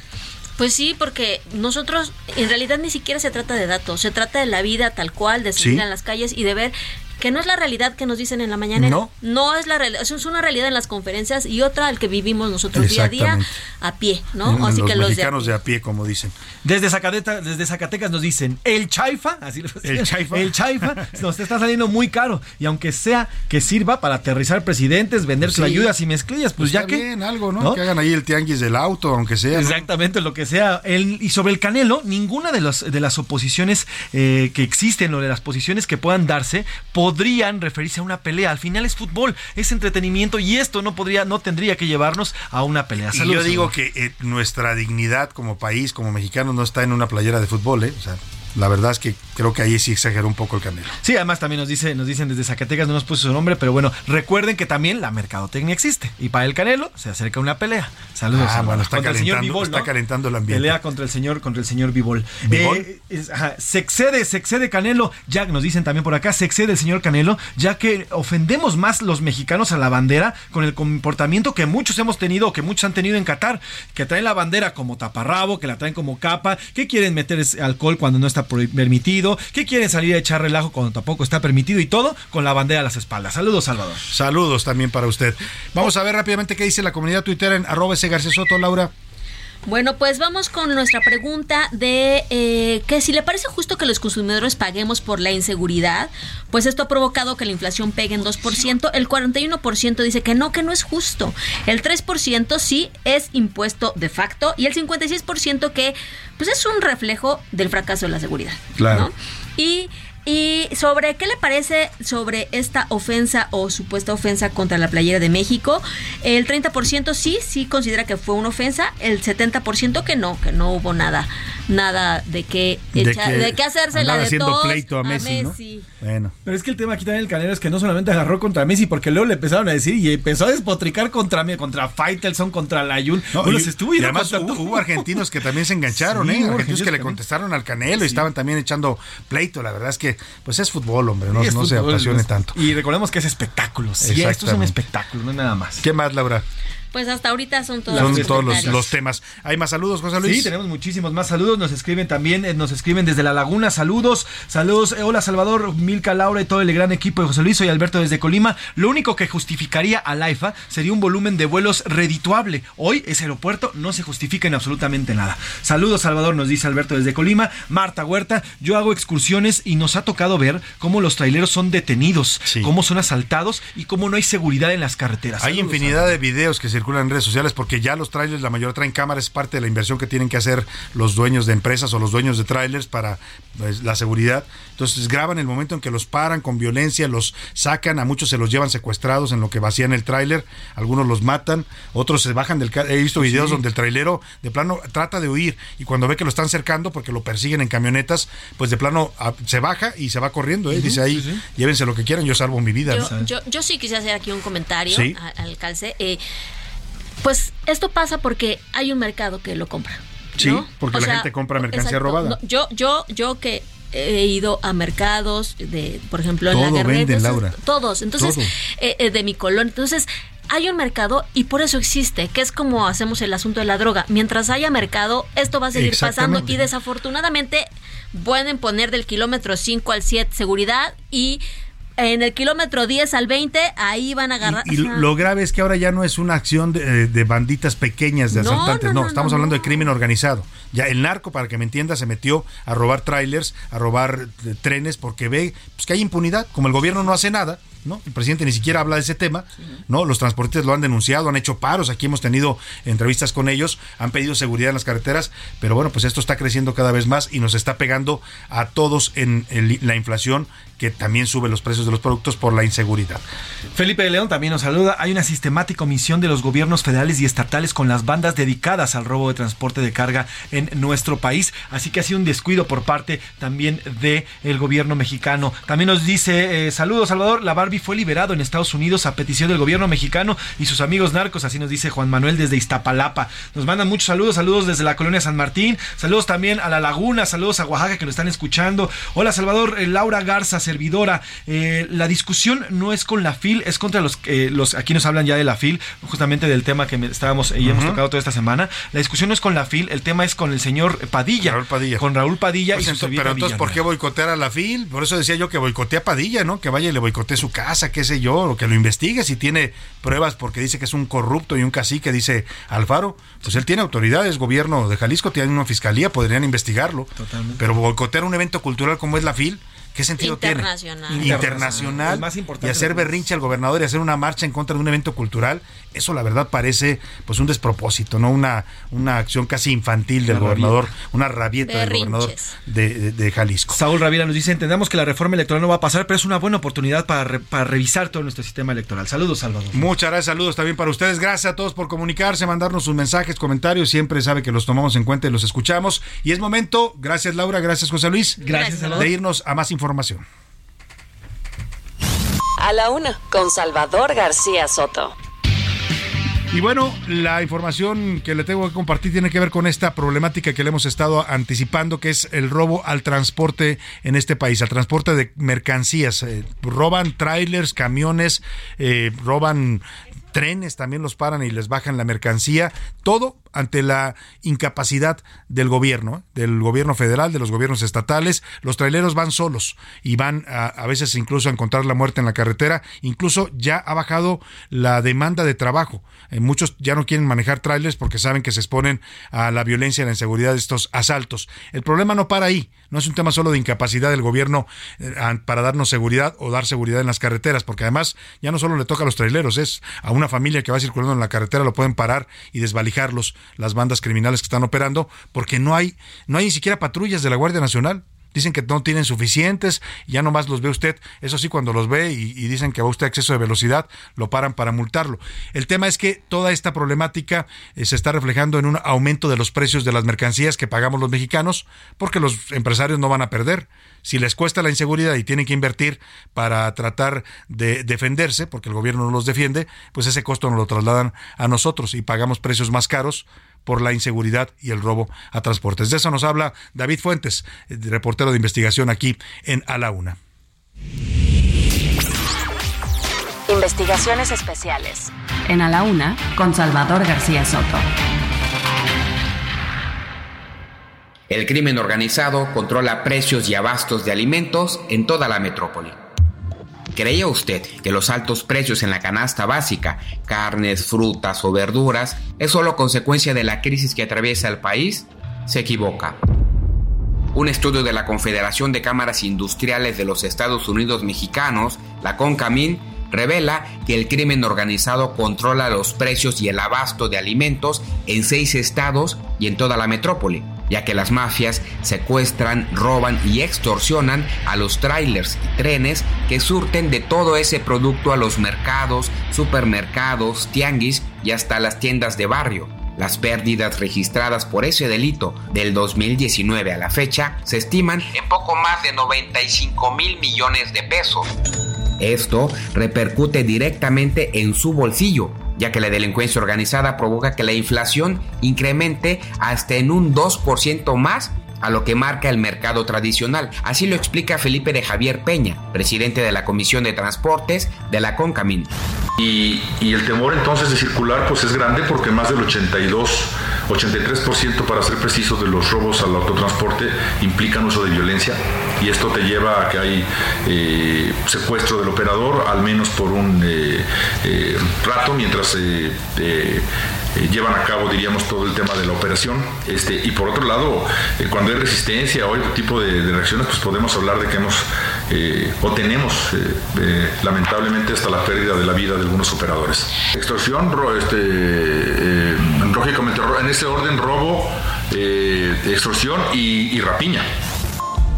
Pues sí, porque nosotros en realidad ni siquiera se trata de datos, se trata de la vida tal cual, de salir Sí. en las calles y de ver que no es la realidad que nos dicen en la mañana. No. es la realidad, eso es una realidad en las conferencias y otra al que vivimos nosotros día a día a pie, ¿no? Mm, Así los que los de a mexicanos de a pie, como dicen. Desde Zacatecas, desde Zacatecas nos dicen, el chaifa, así lo El chaifa. el chaifa [laughs] nos está saliendo muy caro. Y aunque sea que sirva para aterrizar presidentes, vender Sí. ayudas y mezclillas, pues, ya está que... bien, algo, ¿no? ¿no? Que hagan ahí el tianguis del auto, aunque sea. ¿no? Exactamente, lo que sea. El- y sobre el Canelo, ninguna de, los, de las oposiciones eh, que existen o de las posiciones que puedan darse podrían referirse a una pelea. Al final es fútbol, es entretenimiento y esto no podría, no tendría que llevarnos a una pelea. Y Saludos, yo digo que eh, nuestra dignidad como país, como mexicanos, no está en una playera de fútbol, ¿eh? O sea, la verdad es que creo que ahí sí exageró un poco el Canelo. Sí, además también nos dice, nos dicen desde Zacatecas, no nos puso su nombre, pero bueno, recuerden que también la mercadotecnia existe. Y para el Canelo se acerca una pelea. Saludos, Ah, bueno, está Contra el señor calentando, Bivol, está ¿no? calentando el ambiente. Pelea contra el señor, contra el señor Vivol. ¿Bivol? Eh, es- ajá, se excede, se excede Canelo. Ya nos dicen también por acá, se excede el señor Canelo, ya que ofendemos más los mexicanos a la bandera con el comportamiento que muchos hemos tenido o que muchos han tenido en Qatar, que traen la bandera como taparrabo, que la traen como capa, que quieren meter alcohol cuando no está permitido, que quieren salir a echar relajo cuando tampoco está permitido y todo con la bandera a las espaldas. Saludos, Salvador. Saludos también para usted. Vamos a ver rápidamente qué dice la comunidad Twitter en arroba García Laura. Bueno, pues vamos con nuestra pregunta de eh, que si le parece justo que los consumidores paguemos por la inseguridad, pues esto ha provocado que la inflación pegue en 2%, el 41% dice que no, que no es justo, el 3% sí es impuesto de facto y el 56% que pues es un reflejo del fracaso de la seguridad. Claro. ¿no? Y, y sobre qué le parece sobre esta ofensa o supuesta ofensa contra la playera de México, el 30% sí, sí considera que fue una ofensa, el 70% que no, que no hubo nada, nada de qué, echa- de qué hacerse la de haciendo todos pleito a Messi, ¿no? Bueno. Pero es que el tema aquí también del Canelo es que no solamente agarró contra Messi, porque luego le empezaron a decir y empezó a despotricar contra mí, contra Faitelson, contra Layun. No, Bueno, y, se estuvo y yendo además contra hubo, argentinos que también se engancharon, Sí, ¿eh? Argentinos argentinos que le contestaron al Canelo Sí. y estaban también echando pleito. La verdad es que, pues es fútbol, hombre, no, se apasione tanto. Y recordemos que es espectáculo. Sí, esto es un espectáculo, no es nada más. ¿Qué más, Laura? Pues hasta ahorita son todos Son los todos los, temas. ¿Hay más saludos, José Luis? Sí, tenemos muchísimos más saludos. Nos escriben también, eh, nos escriben desde La Laguna. Saludos, saludos. Eh, hola Salvador, Milka, Laura y todo el gran equipo de José Luis. Soy Alberto desde Colima. Lo único que justificaría a la IFA sería un volumen de vuelos redituable. Hoy ese aeropuerto no se justifica en absolutamente nada. Saludos Salvador, nos dice Alberto desde Colima. Marta Huerta, yo hago excursiones y nos ha tocado ver cómo los traileros son detenidos, cómo son asaltados y cómo no hay seguridad en las carreteras. Hay Saludos, infinidad de videos que circulan en redes sociales porque ya los trailers, la mayoría traen cámaras, es parte de la inversión que tienen que hacer los dueños de empresas o los dueños de trailers para pues, la seguridad. Entonces graban el momento en que los paran con violencia, los sacan, a muchos se los llevan secuestrados en lo que vacían el tráiler, algunos los matan, otros se bajan del... He visto videos Sí. donde el trailero de plano trata de huir y cuando ve que lo están cercando porque lo persiguen en camionetas, pues de plano a- se baja y se va corriendo. ¿eh? Dice ahí, sí, sí. llévense lo que quieran, yo salvo mi vida. Yo, ¿no? yo, yo sí quisiera hacer aquí un comentario al calce. Eh, pues esto pasa porque hay un mercado que lo compra. Sí, ¿no? porque O la sea, gente compra mercancía exacto. robada. No, yo, yo, yo que he ido a mercados de, por ejemplo, en la Guerrero, venden, Laura. Todos. Entonces, Todo. eh, eh, de mi colón. Entonces, hay un mercado y por eso existe, que es como hacemos el asunto de la droga. Mientras haya mercado, esto va a seguir pasando y desafortunadamente pueden poner del kilómetro 5 al 7 seguridad y en el kilómetro 10 al 20 ahí van a agarrar. Y lo grave es que ahora ya no es una acción de, de banditas pequeñas, de asaltantes, no, no, no, estamos hablando de crimen organizado. Ya el narco, para que me entienda, se metió a robar trailers, a robar eh, trenes, porque ve pues, que hay impunidad, como el gobierno no hace nada, ¿no? El presidente ni siquiera habla de ese tema, ¿no? Los transportistas lo han denunciado, han hecho paros, aquí hemos tenido entrevistas con ellos, han pedido seguridad en las carreteras, pero bueno, pues esto está creciendo cada vez más y nos está pegando a todos en el- la inflación que también sube los precios de los productos por la inseguridad. Felipe de León también nos saluda. Hay una sistemática omisión de los gobiernos federales y estatales con las bandas dedicadas al robo de transporte de carga en nuestro país. Así que ha sido un descuido por parte también del el gobierno mexicano. También nos dice, eh, saludos Salvador, la Barbie fue liberado en Estados Unidos a petición del gobierno mexicano y sus amigos narcos. Así nos dice Juan Manuel desde Iztapalapa. Nos mandan muchos saludos, saludos desde la colonia San Martín. Saludos también a La Laguna, saludos a Oaxaca que nos están escuchando. Hola Salvador, eh, Laura Garza, servidora. Eh, la discusión no es con la FIL, es contra los, eh, los, aquí nos hablan ya de la FIL, justamente del tema que estábamos y hemos tocado toda esta semana. La discusión no es con la FIL, el tema es con el señor Padilla. Con Raúl Padilla Pues y su ento- servilleta pero entonces, ¿por qué boicotear a la FIL? Por eso decía yo que boicotea a Padilla, ¿no? Que vaya y le boicotee su casa, qué sé yo, o que lo investigue si tiene pruebas porque dice que es un corrupto y un cacique, dice Alfaro. Pues él tiene autoridades, gobierno de Jalisco, tiene una fiscalía, podrían investigarlo. Totalmente. Pero boicotear un evento cultural como es la FIL, ¿qué sentido Internacional. tiene? Internacional. Internacional. El más importante y hacer berrinche al gobernador y hacer una marcha en contra de un evento cultural, eso la verdad parece pues un despropósito, ¿no? Una, una acción casi infantil del Una gobernador, una rabieta del gobernador de, de- de Jalisco. Saúl Ravira nos dice, entendamos que la reforma electoral no va a pasar, pero es una buena oportunidad para, re- para revisar todo nuestro sistema electoral. Saludos, Salvador. Muchas gracias, saludos también para ustedes. Gracias a todos por comunicarse, mandarnos sus mensajes, comentarios. Siempre sabe que los tomamos en cuenta y los escuchamos. Y es momento, gracias Laura, gracias José Luis, Gracias, Salvador. de irnos a más información. A la una, con Salvador García Soto. Y bueno, la información que le tengo que compartir tiene que ver con esta problemática que le hemos estado anticipando, que es el robo al transporte en este país, al transporte de mercancías. Eh, roban trailers, camiones, eh, roban trenes, también los paran y les bajan la mercancía, todo ante la incapacidad del gobierno, del gobierno federal, de los gobiernos estatales. Los traileros van solos y van a, a veces incluso a encontrar la muerte en la carretera. Incluso ya ha bajado la demanda de trabajo. Eh, muchos ya no quieren manejar trailers porque saben que se exponen a la violencia y la inseguridad de estos asaltos. El problema no para ahí. No es un tema solo de incapacidad del gobierno eh, para darnos seguridad o dar seguridad en las carreteras, porque además ya no solo le toca a los traileros, es a una familia que va circulando en la carretera lo pueden parar y desvalijarlos las bandas criminales que están operando, porque no hay no hay ni siquiera patrullas de la Guardia Nacional. Dicen que no tienen suficientes, ya nomás los ve usted. Eso sí, cuando los ve y, dicen que va usted a exceso de velocidad, lo paran para multarlo. El tema es que toda esta problemática eh, se está reflejando en un aumento de los precios de las mercancías que pagamos los mexicanos, porque los empresarios no van a perder. Si les cuesta la inseguridad y tienen que invertir para tratar de defenderse, porque el gobierno no los defiende, pues ese costo nos lo trasladan a nosotros y pagamos precios más caros por la inseguridad y el robo a transportes. De eso nos habla David Fuentes, eh, reportero de investigación aquí en A la Una. Investigaciones especiales. En A la una, con Salvador García Soto. El crimen organizado controla precios y abastos de alimentos en toda la metrópoli. ¿Creía usted que los altos precios en la canasta básica, carnes, frutas o verduras, es solo consecuencia de la crisis que atraviesa el país? Se equivoca. Un estudio de la Confederación de Cámaras Industriales de los Estados Unidos Mexicanos, la CONCAMIN, revela que el crimen organizado controla los precios y el abasto de alimentos en seis estados y en toda la metrópoli, ya que las mafias secuestran, roban y extorsionan a los trailers y trenes que surten de todo ese producto a los mercados, supermercados, tianguis y hasta las tiendas de barrio. Las pérdidas registradas por ese delito del 2019 a la fecha se estiman en poco más de 95 mil millones de pesos. Esto repercute directamente en su bolsillo, ya que la delincuencia organizada provoca que la inflación incremente hasta en un 2% más a lo que marca el mercado tradicional. Así lo explica Felipe de Javier Peña, presidente de la Comisión de Transportes de la CONCAMIN. Y, el temor entonces de circular pues es grande porque más del 82, 83% para ser precisos de los robos al autotransporte implican uso de violencia y esto te lleva a que hay eh, secuestro del operador al menos por un eh, eh, rato mientras eh, llevan a cabo diríamos todo el tema de la operación este, y por otro lado eh, cuando hay resistencia o otro tipo de, reacciones pues podemos hablar de que hemos eh, o tenemos lamentablemente hasta la pérdida de la vida de algunos operadores. Extorsión, ro- este, lógicamente en ese orden robo, extorsión y, y rapiña.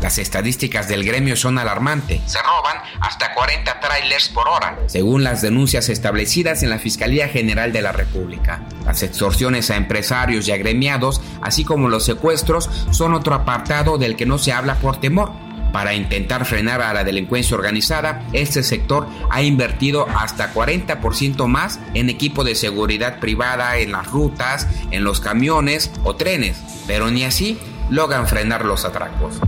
Las estadísticas del gremio son alarmantes. Se roban hasta 40 trailers por hora, según las denuncias establecidas en la Fiscalía General de la República. Las extorsiones a empresarios y agremiados, así como los secuestros, son otro apartado del que no se habla por temor. Para intentar frenar a la delincuencia organizada, este sector ha invertido hasta 40% más en equipo de seguridad privada en las rutas, en los camiones o trenes, pero ni así logran frenar los atracos.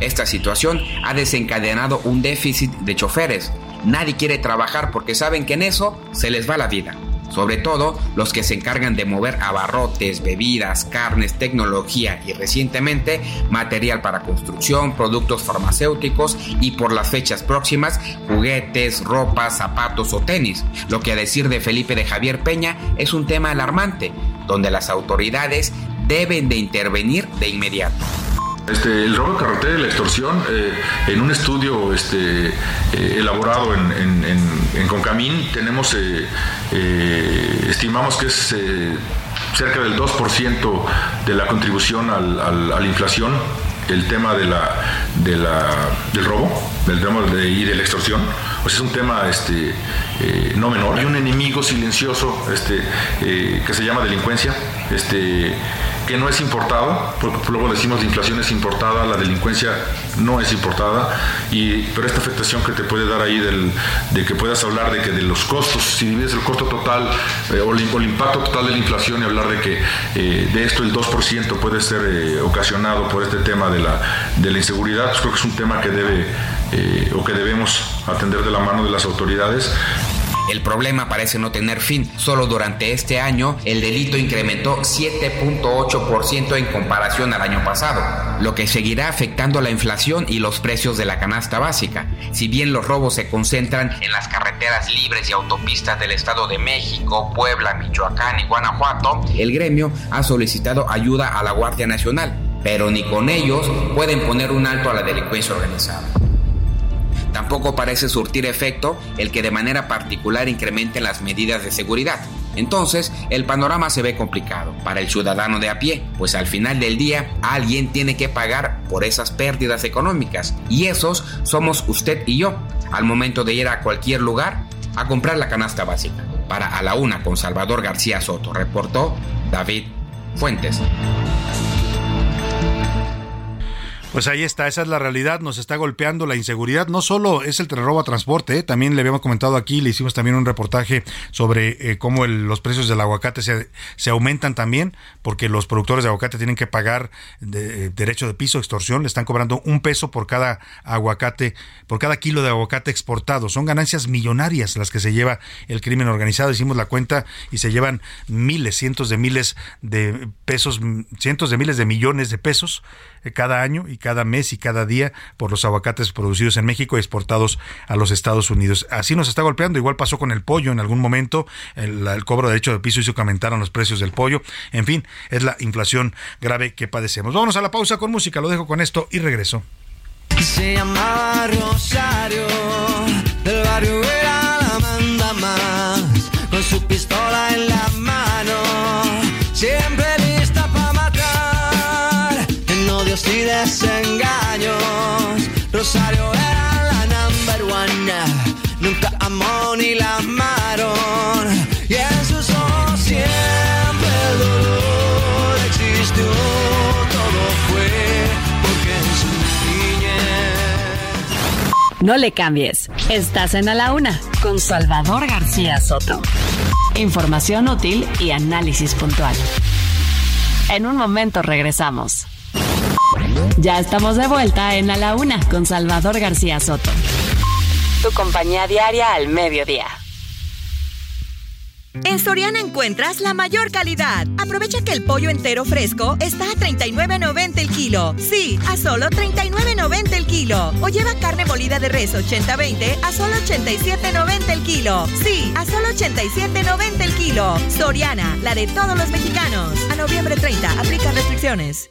Esta situación ha desencadenado un déficit de choferes. Nadie quiere trabajar porque saben que en eso se les va la vida. Sobre todo los que se encargan de mover abarrotes, bebidas, carnes, tecnología y recientemente material para construcción, productos farmacéuticos y por las fechas próximas juguetes, ropa, zapatos o tenis. Lo que a decir de Felipe de Javier Peña es un tema alarmante, donde las autoridades deben de intervenir de inmediato. Este, el robo de carretera y la extorsión, eh, en un estudio este, eh, elaborado en, en, Concamín, tenemos, eh, estimamos que es cerca del 2% de la contribución al- a la inflación, el tema de la, de la, del robo del tema de, y de la extorsión. Sea, es un tema este, no menor. Hay un enemigo silencioso este, que se llama delincuencia. Este, que no es importada, porque luego decimos la inflación es importada, la delincuencia no es importada, y, pero esta afectación que te puede dar ahí del, de que puedas hablar de que de los costos, si divides el costo total eh, o, el, impacto total de la inflación y hablar de que eh, de esto el 2% puede ser eh, ocasionado por este tema de la, de la inseguridad, pues creo que es un tema que debe o que debemos atender de la mano de las autoridades. El problema parece no tener fin. Solo durante este año el delito incrementó 7.8% en comparación al año pasado, lo que seguirá afectando la inflación y los precios de la canasta básica. Si bien los robos se concentran en las carreteras libres y autopistas del Estado de México, Puebla, Michoacán y Guanajuato, el gremio ha solicitado ayuda a la Guardia Nacional, pero ni con ellos pueden poner un alto a la delincuencia organizada. Tampoco parece surtir efecto el que de manera particular incrementen las medidas de seguridad. Entonces, el panorama se ve complicado para el ciudadano de a pie, pues al final del día alguien tiene que pagar por esas pérdidas económicas, y esos somos usted y yo, al momento de ir a cualquier lugar a comprar la canasta básica. Para A la Una con Salvador García Soto, reportó David Fuentes. Pues ahí está, esa es la realidad, nos está golpeando la inseguridad. No solo es el robo a transporte, ¿eh? también le habíamos comentado aquí, le hicimos también un reportaje sobre eh, cómo el- los precios del aguacate se, se aumentan también, porque los productores de aguacate tienen que pagar de- eh, derecho de piso, extorsión, le están cobrando un peso por cada aguacate, por cada kilo de aguacate exportado. Son ganancias millonarias las que se lleva el crimen organizado. Hicimos la cuenta y se llevan miles, cientos de miles de pesos, cientos de miles de millones de pesos cada año y cada mes y cada día por los aguacates producidos en México y exportados a los Estados Unidos. Así nos está golpeando, igual pasó con el pollo en algún momento, el, cobro de derecho de piso hizo que aumentaran los precios del pollo, en fin, es la inflación grave que padecemos. Vámonos a la pausa con música, lo dejo con esto y regreso. Se llamaba Rosario, del barrio la manda más, con su pistola en la mano, siempre en odios y desengaños. Rosario era la number one, nunca amó ni la amaron, y en sus ojos siempre el dolor existió, todo fue porque en su niñez. No le cambies. Estás en A la Una con Salvador García Soto. Información útil y análisis puntual. En un momento regresamos. Ya estamos de vuelta en A la Una con Salvador García Soto. Tu compañía diaria al mediodía. En Soriana encuentras la mayor calidad. Aprovecha que el pollo entero fresco está a 39.90 el kilo. Sí, a solo 39.90 el kilo. O lleva carne molida de res 80-20 a solo 87.90 el kilo. Sí, a solo 87.90 el kilo. Soriana, la de todos los mexicanos. A noviembre 30, aplica restricciones.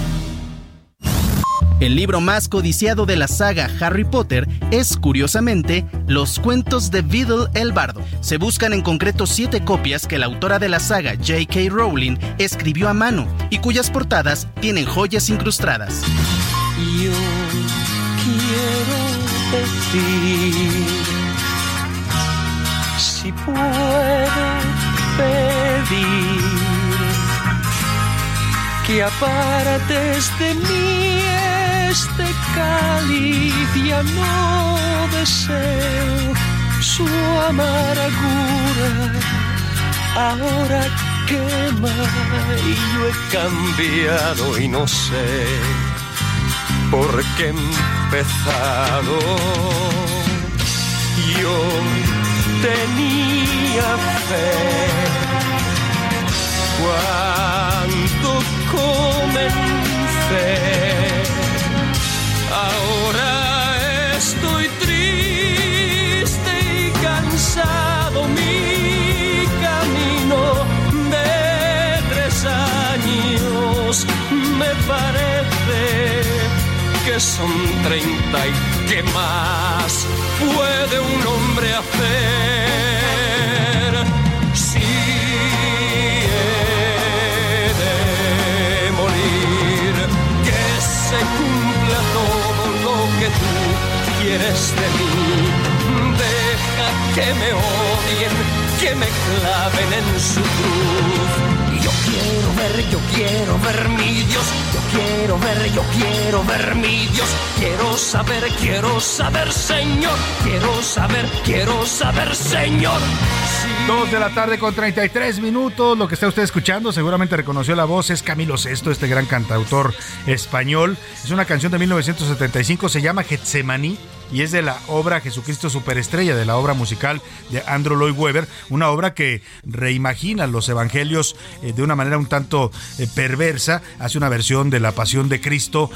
El libro más codiciado de la saga Harry Potter es, curiosamente, Los cuentos de Beedle el Bardo. Se buscan en concreto siete copias que la autora de la saga, J.K. Rowling, escribió a mano y cuyas portadas tienen joyas incrustadas. Yo quiero decir si puedo pedir que este cáliz ya no deseo su amargura ahora quema y yo he cambiado y no sé porque he empezado. Yo tenía fe cuando comencé. Estoy triste y cansado. Mi camino de tres años me parece que son treinta y qué más puede un hombre hacer quieres de mí deja que me odien que me claven en su cruz yo quiero ver, yo quiero ver mi Dios, yo quiero ver, yo quiero ver mi Dios, quiero saber, quiero saber, Señor, quiero saber, quiero saber, Señor. Dos de la tarde con 33 minutos. Lo que está usted escuchando, seguramente reconoció la voz, es Camilo Sesto, este gran cantautor español. Es una canción de 1975, se llama Getsemaní y es de la obra Jesucristo Superestrella, de la obra musical de Andrew Lloyd Webber, una obra que reimagina los evangelios eh, de una manera un tanto eh, perversa, hace una versión de la Pasión de Cristo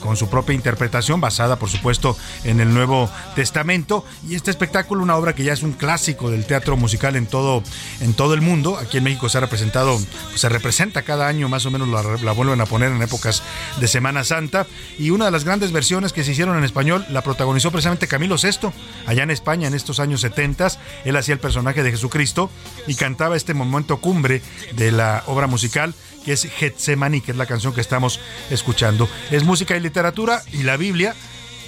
con su propia interpretación, basada por supuesto en el Nuevo Testamento, y este espectáculo, una obra que ya es un clásico del teatro musical en todo, en todo el mundo, aquí en México se ha representado, pues, se representa cada año, más o menos la vuelven a poner en épocas de Semana Santa, y una de las grandes versiones que se hicieron en español la protagonizó precisamente Camilo VI, allá en España en estos años 70. Él hacía el personaje de Jesucristo y cantaba este momento cumbre de la obra musical que es Getsemaní, que es la canción que estamos escuchando. Es música y literatura y la Biblia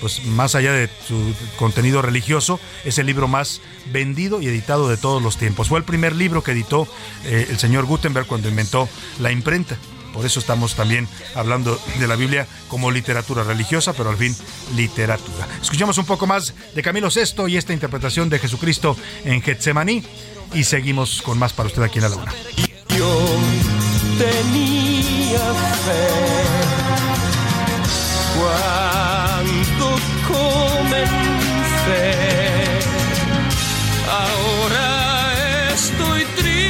pues más allá de su contenido religioso, es el libro más vendido y editado de todos los tiempos. Fue el primer libro que editó eh, el señor Gutenberg cuando inventó la imprenta. Por eso estamos también hablando de la Biblia como literatura religiosa, pero al fin literatura. Escuchamos un poco más de Camilo VI y esta interpretación de Jesucristo en Getsemaní y seguimos con más para usted aquí en la luna. Yo tenía fe cuando comencé. Ahora estoy triste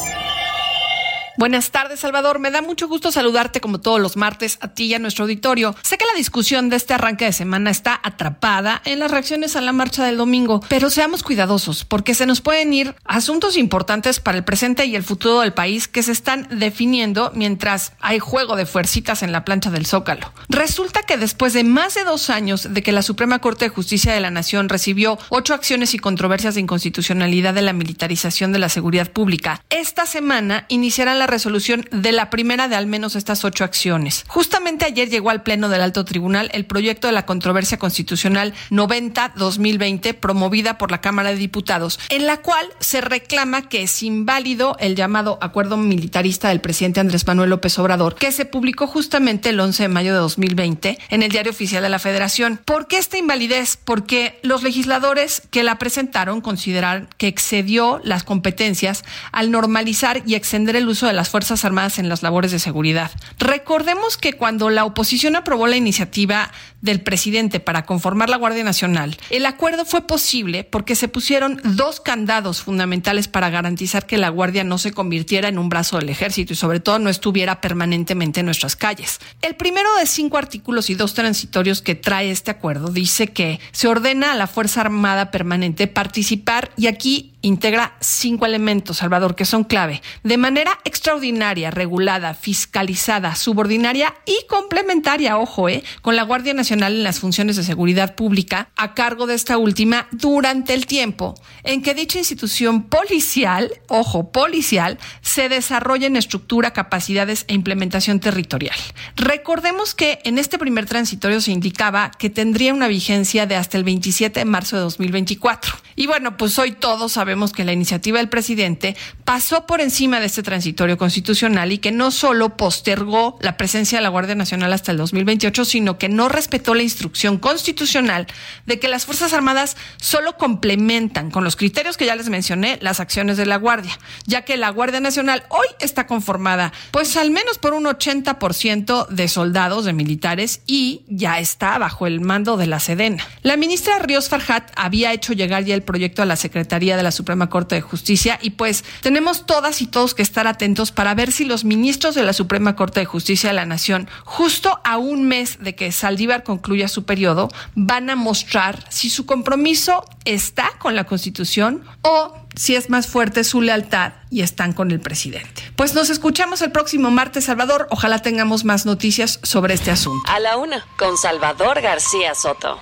Buenas tardes, Salvador. Me da mucho gusto saludarte como todos los martes a ti y a nuestro auditorio. Sé que la discusión de este arranque de semana está atrapada en las reacciones a la marcha del domingo, pero seamos cuidadosos porque se nos pueden ir asuntos importantes para el presente y el futuro del país que se están definiendo mientras hay juego de fuercitas en la plancha del Zócalo. Resulta que después de más de dos años de que la Suprema Corte de Justicia de la Nación recibió ocho acciones y controversias de inconstitucionalidad de la militarización de la seguridad pública, esta semana iniciará la resolución de la primera de al menos estas ocho acciones. Justamente ayer llegó al Pleno del Alto Tribunal el proyecto de la controversia constitucional 90-2020 promovida por la Cámara de Diputados, en la cual se reclama que es inválido el llamado acuerdo militarista del presidente Andrés Manuel López Obrador, que se publicó justamente el 11 de mayo de 2020 en el Diario Oficial de la Federación. ¿Por qué esta invalidez? Porque los legisladores que la presentaron consideraron que excedió las competencias al normalizar y extender el uso de las Fuerzas Armadas en las labores de seguridad. Recordemos que cuando la oposición aprobó la iniciativa del presidente para conformar la Guardia Nacional, el acuerdo fue posible porque se pusieron dos candados fundamentales para garantizar que la Guardia no se convirtiera en un brazo del ejército y sobre todo no estuviera permanentemente en nuestras calles. El primero de cinco artículos y dos transitorios que trae este acuerdo dice que se ordena a la Fuerza Armada Permanente participar y aquí integra cinco elementos, Salvador, que son clave. De manera extraordinaria, regulada, fiscalizada, subordinaria y complementaria, ojo, eh, con la Guardia Nacional en las funciones de seguridad pública, a cargo de esta última durante el tiempo en que dicha institución policial, ojo, policial, se desarrolla en estructura, capacidades e implementación territorial. Recordemos que en este primer transitorio se indicaba que tendría una vigencia de hasta el 27 de marzo de 2024. Y bueno, pues hoy todos sabemos que la iniciativa del presidente pasó por encima de este transitorio constitucional y que no solo postergó la presencia de la Guardia Nacional hasta el 2028, sino que no respetó la instrucción constitucional de que las Fuerzas Armadas solo complementan con los criterios que ya les mencioné las acciones de la Guardia, ya que la Guardia Nacional hoy está conformada pues al menos por un 80% de soldados, de militares y ya está bajo el mando de la Sedena. La ministra Ríos Farhat había hecho llegar ya el proyecto a la Secretaría de la Suprema Corte de Justicia y pues tenemos todas y todos que estar atentos para ver si los ministros de la Suprema Corte de Justicia de la Nación, justo a un mes de que Saldívar concluya su periodo, van a mostrar si su compromiso está con la Constitución o si es más fuerte su lealtad y están con el presidente. Pues nos escuchamos el próximo martes, Salvador. Ojalá tengamos más noticias sobre este asunto. A la una, con Salvador García Soto.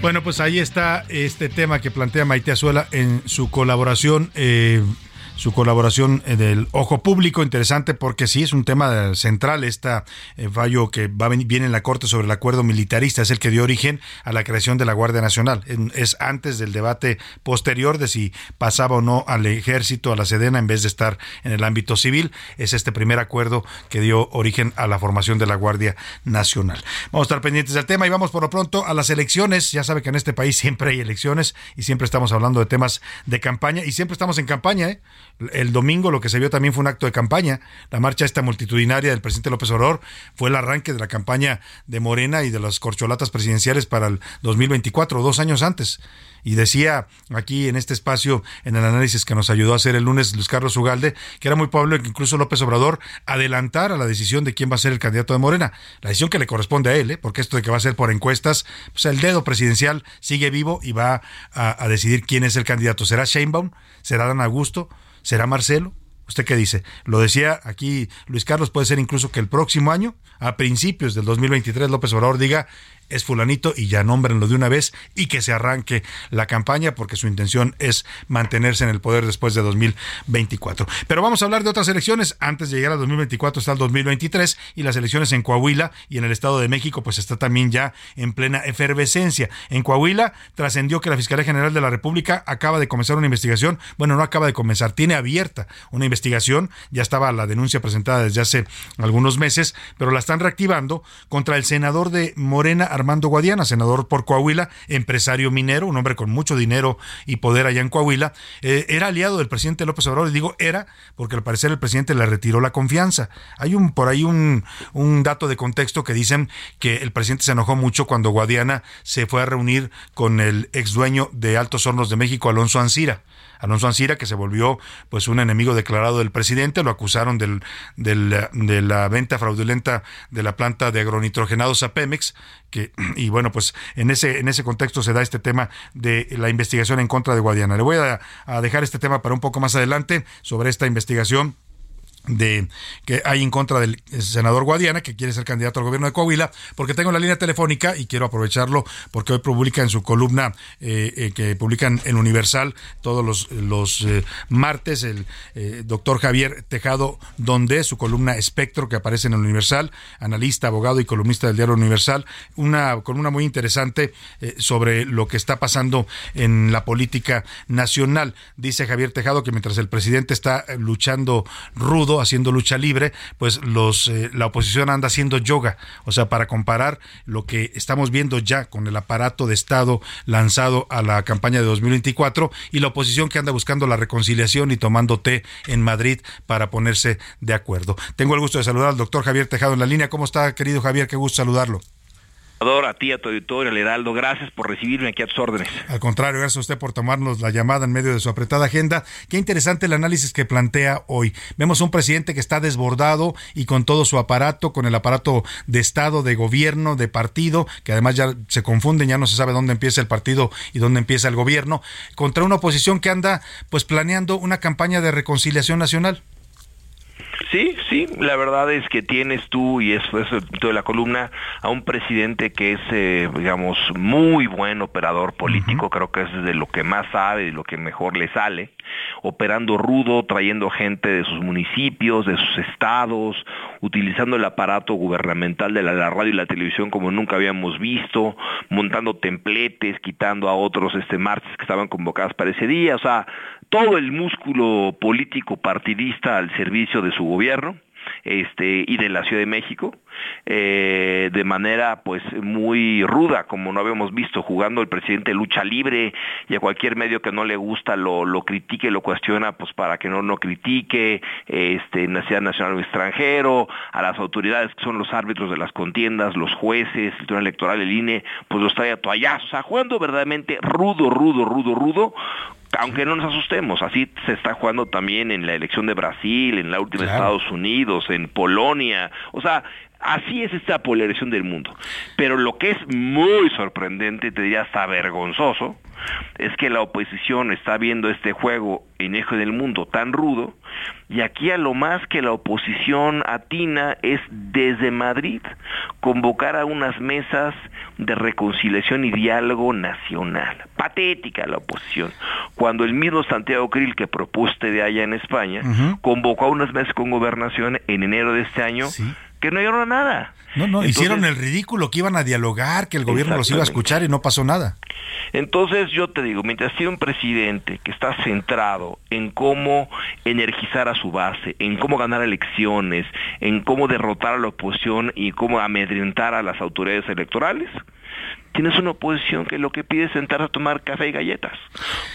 Bueno, pues ahí está este tema que plantea Maite Azuela en su colaboración. Eh, su colaboración eh, del ojo público, interesante porque sí es un tema central este fallo que va viene en la Corte sobre el acuerdo militarista, es el que dio origen a la creación de la Guardia Nacional. Es antes del debate posterior de si pasaba o no al ejército, a la Sedena, en vez de estar en el ámbito civil. Es este primer acuerdo que dio origen a la formación de la Guardia Nacional. Vamos a estar pendientes del tema y vamos por lo pronto a las elecciones. Ya sabe que en este país siempre hay elecciones y siempre estamos hablando de temas de campaña y siempre estamos en campaña. ¿eh? El domingo lo que se vio también fue un acto de campaña. La marcha esta multitudinaria del presidente López Obrador fue el arranque de la campaña de Morena y de las corcholatas presidenciales para el 2024, dos años antes. Y decía aquí en este espacio, en el análisis que nos ayudó a hacer el lunes Luis Carlos Ugalde, que era muy probable que incluso López Obrador adelantara la decisión de quién va a ser el candidato de Morena. La decisión que le corresponde a él, ¿eh? porque esto de que va a ser por encuestas, pues el dedo presidencial sigue vivo y va a, a decidir quién es el candidato. ¿Será Sheinbaum? ¿Será Dan Augusto? ¿Será Marcelo? ¿Usted qué dice? Lo decía aquí Luis Carlos, puede ser incluso que el próximo año, a principios del 2023, López Obrador diga, es fulanito y ya nómbrenlo de una vez y que se arranque la campaña porque su intención es mantenerse en el poder después de 2024. Pero vamos a hablar de otras elecciones. Antes de llegar al 2024 está el 2023 y las elecciones en Coahuila y en el Estado de México pues está también ya en plena efervescencia. En Coahuila trascendió que la Fiscalía General de la República acaba de comenzar una investigación. Bueno, no acaba de comenzar, tiene abierta una investigación. Ya estaba la denuncia presentada desde hace algunos meses, pero la están reactivando contra el senador de Morena, Armando Guadiana, senador por Coahuila, empresario minero, un hombre con mucho dinero y poder allá en Coahuila, eh, era aliado del presidente López Obrador, y digo era, porque al parecer el presidente le retiró la confianza. Hay un por ahí un, un dato de contexto que dicen que el presidente se enojó mucho cuando Guadiana se fue a reunir con el ex dueño de Altos Hornos de México, Alonso Ancira. Alonso Ancira, que se volvió pues un enemigo declarado del presidente, lo acusaron del, del, de la venta fraudulenta de la planta de agronitrogenados a Pemex, que, y bueno, pues en ese, en ese contexto se da este tema de la investigación en contra de Guadiana. Le voy a, a dejar este tema para un poco más adelante sobre esta investigación de que hay en contra del senador Guadiana, que quiere ser candidato al gobierno de Coahuila, porque tengo la línea telefónica y quiero aprovecharlo porque hoy publica en su columna eh, eh, que publican en Universal todos los, los eh, martes el doctor Javier Tejado donde su columna Espectro que aparece en el Universal, analista, abogado y columnista del diario Universal, una columna muy interesante sobre lo que está pasando en la política nacional. Dice Javier Tejado que mientras el presidente está luchando rudo haciendo lucha libre, pues los eh, la oposición anda haciendo yoga, o sea, para comparar lo que estamos viendo ya con el aparato de Estado lanzado a la campaña de 2024 y la oposición que anda buscando la reconciliación y tomando té en Madrid para ponerse de acuerdo. Tengo el gusto de saludar al doctor Javier Tejado en la línea. ¿Cómo está, querido Javier? Qué gusto saludarlo. A ti, a tu auditorio, al Heraldo, gracias por recibirme aquí a tus órdenes. Al contrario, gracias a usted por tomarnos la llamada en medio de su apretada agenda. Qué interesante el análisis que plantea hoy. Vemos un presidente que está desbordado y con todo su aparato, con el aparato de Estado, de gobierno, de partido, que además ya se confunden, ya no se sabe dónde empieza el partido y dónde empieza el gobierno, contra una oposición que anda pues planeando una campaña de reconciliación nacional. Sí, sí, la verdad es que tienes tú, y eso es de la columna, a un presidente que es, eh, digamos, muy buen operador político, creo que es de lo que más sabe, de lo que mejor le sale, operando rudo, trayendo gente de sus municipios, de sus estados, utilizando el aparato gubernamental de la, la radio y la televisión como nunca habíamos visto, montando templetes, quitando a otros este marchas que estaban convocadas para ese día, o sea, todo el músculo político partidista al servicio de su gobierno este y de la Ciudad de México eh, de manera pues muy ruda como no habíamos visto jugando el presidente lucha libre y a cualquier medio que no le gusta lo, lo critique lo cuestiona pues para que no no critique este nacional nacional o extranjero a las autoridades que son los árbitros de las contiendas los jueces el tribunal electoral el INE pues los trae a toallazos o sea jugando verdaderamente rudo rudo rudo rudo aunque no nos asustemos, así se está jugando también en la elección de Brasil, en la última de Estados Unidos, en Polonia, o sea, así es esta polarización del mundo. Pero lo que es muy sorprendente, te diría hasta vergonzoso, es que la oposición está viendo este juego en eje del mundo tan rudo y aquí a lo más que la oposición atina es desde Madrid convocar a unas mesas de reconciliación y diálogo nacional. Patética la oposición. Cuando el mismo Santiago Krill que propuste de allá en España convocó a unas mesas con gobernación en enero de este año que no dieron nada. No, no, Entonces- hicieron el ridículo, que iban a dialogar, que el gobierno los iba a escuchar y no pasó nada. Entonces yo te digo, mientras tiene un presidente que está centrado en cómo energizar a su base, en cómo ganar elecciones, en cómo derrotar a la oposición y cómo amedrentar a las autoridades electorales, tienes una oposición que lo que pide es sentarse a tomar café y galletas.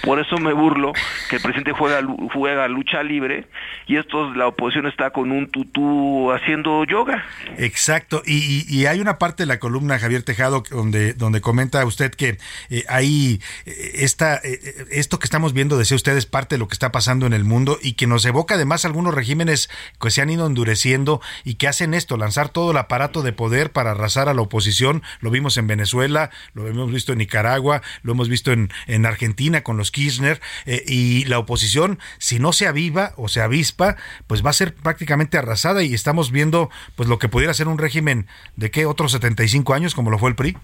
Por eso me burlo que el presidente juega, juega lucha libre y esto la oposición está con un tutú haciendo yoga. Exacto, y hay una parte de la columna, Javier Tejado, donde, donde comenta usted que eh, hay eh, esta, eh, eh, esto que estamos viendo, decía usted, es parte de lo que está pasando en el mundo y que nos evoca además algunos regímenes que se han ido endureciendo y que hacen esto, lanzar todo el aparato de poder para arrasar a la oposición. Lo vimos en Venezuela, lo hemos visto en Nicaragua, lo hemos visto en, en Argentina con los Kirchner, eh, y la oposición, si no se aviva o se avispa, pues va a ser prácticamente arrasada y estamos viendo pues lo que pudiera ser un régimen de qué otros 75 años como lo fue el PRI.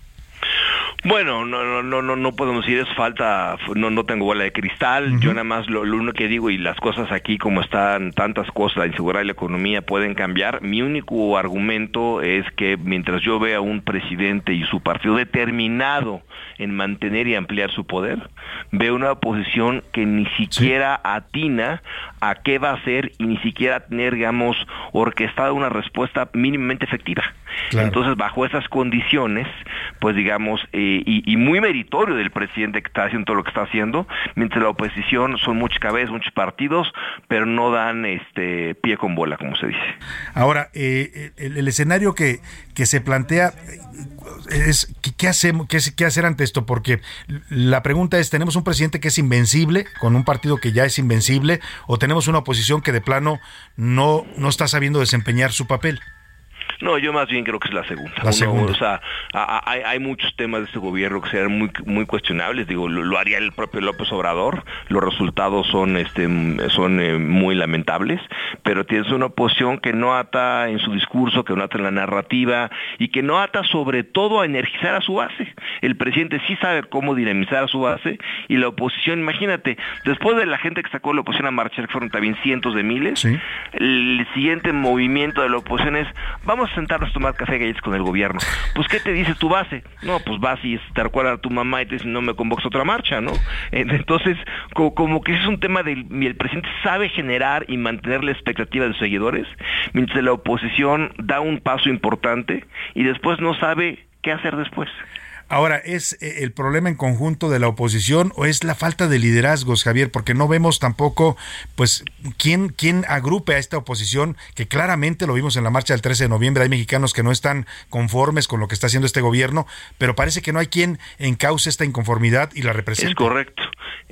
Bueno, no, no, no, no, podemos decir es falta, no, no tengo bola de cristal, yo nada más lo, lo único que digo y las cosas aquí como están tantas cosas, la inseguridad y la economía pueden cambiar, mi único argumento es que mientras yo vea un presidente y su partido determinado en mantener y ampliar su poder, veo una oposición que ni siquiera atina a qué va a hacer y ni siquiera tener, digamos, orquestada una respuesta mínimamente efectiva. Claro. Entonces, bajo esas condiciones, pues digamos, eh, y, y muy meritorio del presidente que está haciendo todo lo que está haciendo, mientras la oposición son muchas cabezas, muchos partidos, pero no dan este pie con bola, como se dice. Ahora, eh, el, el escenario que, que se plantea eh, es ¿qué, qué hacemos, qué, qué hacer ante esto, porque la pregunta es, ¿tenemos un presidente que es invencible, con un partido que ya es invencible, o tenemos una oposición que de plano no, no está sabiendo desempeñar su papel? No, yo más bien creo que es la segunda. La Uno, segunda. O sea, a- a- hay, hay muchos temas de este gobierno que sean muy muy cuestionables. Digo, lo, lo haría el propio López Obrador. Los resultados son este son eh, muy lamentables. Pero tienes una oposición que no ata en su discurso, que no ata en la narrativa y que no ata sobre todo a energizar a su base. El presidente sí sabe cómo dinamizar a su base y la oposición, imagínate, después de la gente que sacó la oposición a marchar, que fueron también cientos de miles, el siguiente movimiento de la oposición es vamos sentarnos a tomar café galletas con el gobierno. Pues ¿qué te dice tu base? No, pues vas y te recuerda a tu mamá y te dice no me convocas otra marcha, ¿no? Entonces, co- como, que es un tema del el presidente sabe generar y mantener la expectativa de sus seguidores, mientras la oposición da un paso importante y después no sabe qué hacer después. Ahora, ¿es eh, el problema en conjunto de la oposición o es la falta de liderazgos, Javier? Porque no vemos tampoco, pues, quién, quién agrupe a esta oposición, que claramente lo vimos en la marcha del 13 de noviembre, hay mexicanos que no están conformes con lo que está haciendo este gobierno, pero parece que no hay quien encauce esta inconformidad y la represente. Es correcto.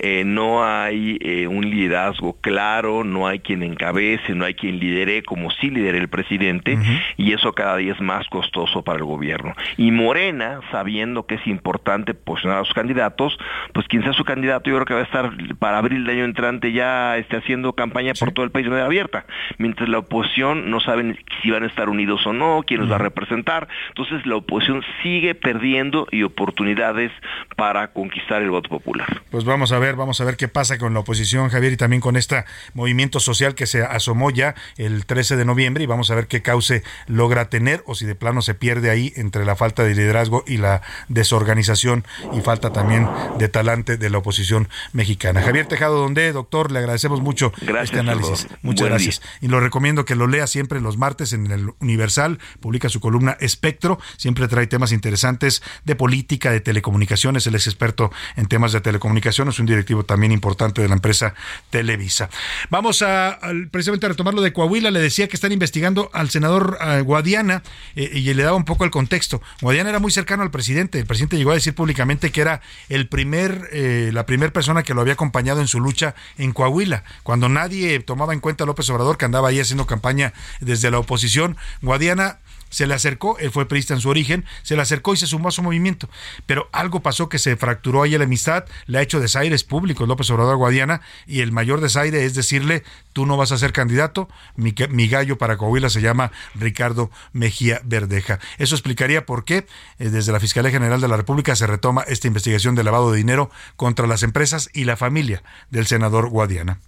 Eh, no hay eh, un liderazgo claro, no hay quien encabece, no hay quien lidere como sí lidera el presidente y eso cada día es más costoso para el gobierno. Y Morena, sabiendo que es importante posicionar a sus candidatos, pues quien sea su candidato yo creo que va a estar para abril del año entrante ya esté haciendo campaña por todo el país de manera abierta, mientras la oposición no saben si van a estar unidos o no, quién los va a representar, entonces la oposición sigue perdiendo y oportunidades para conquistar el voto popular. Pues vamos a ver, vamos a ver qué pasa con la oposición, Javier, y también con este movimiento social que se asomó ya el 13 de noviembre y vamos a ver qué cauce logra tener o si de plano se pierde ahí entre la falta de liderazgo y la desorganización y falta también de talante de la oposición mexicana. Javier Tejado Donde, doctor, le agradecemos mucho este análisis. Muchas Buen gracias. Y lo recomiendo que lo lea siempre los martes en el Universal, publica su columna Espectro, siempre trae temas interesantes de política, de telecomunicaciones, él es experto en temas de telecomunicaciones, es un directivo también importante de la empresa Televisa. Vamos a, precisamente a retomar lo de Coahuila, le decía que están investigando al senador eh, Guadiana eh, y le daba un poco el contexto. Guadiana era muy cercano al presidente, presidente llegó a decir públicamente que era el primer, eh, la primera persona que lo había acompañado en su lucha en Coahuila, cuando nadie tomaba en cuenta a López Obrador que andaba ahí haciendo campaña desde la oposición. Guadiana se le acercó, él fue priista en su origen, se le acercó y se sumó a su movimiento. Pero algo pasó que se fracturó ahí la amistad, le ha hecho desaires públicos López Obrador Guadiana y el mayor desaire es decirle, tú no vas a ser candidato, mi, mi gallo para Coahuila se llama Ricardo Mejía Verdeja. Eso explicaría por qué eh, desde la Fiscalía General de la República se retoma esta investigación de lavado de dinero contra las empresas y la familia del senador Guadiana.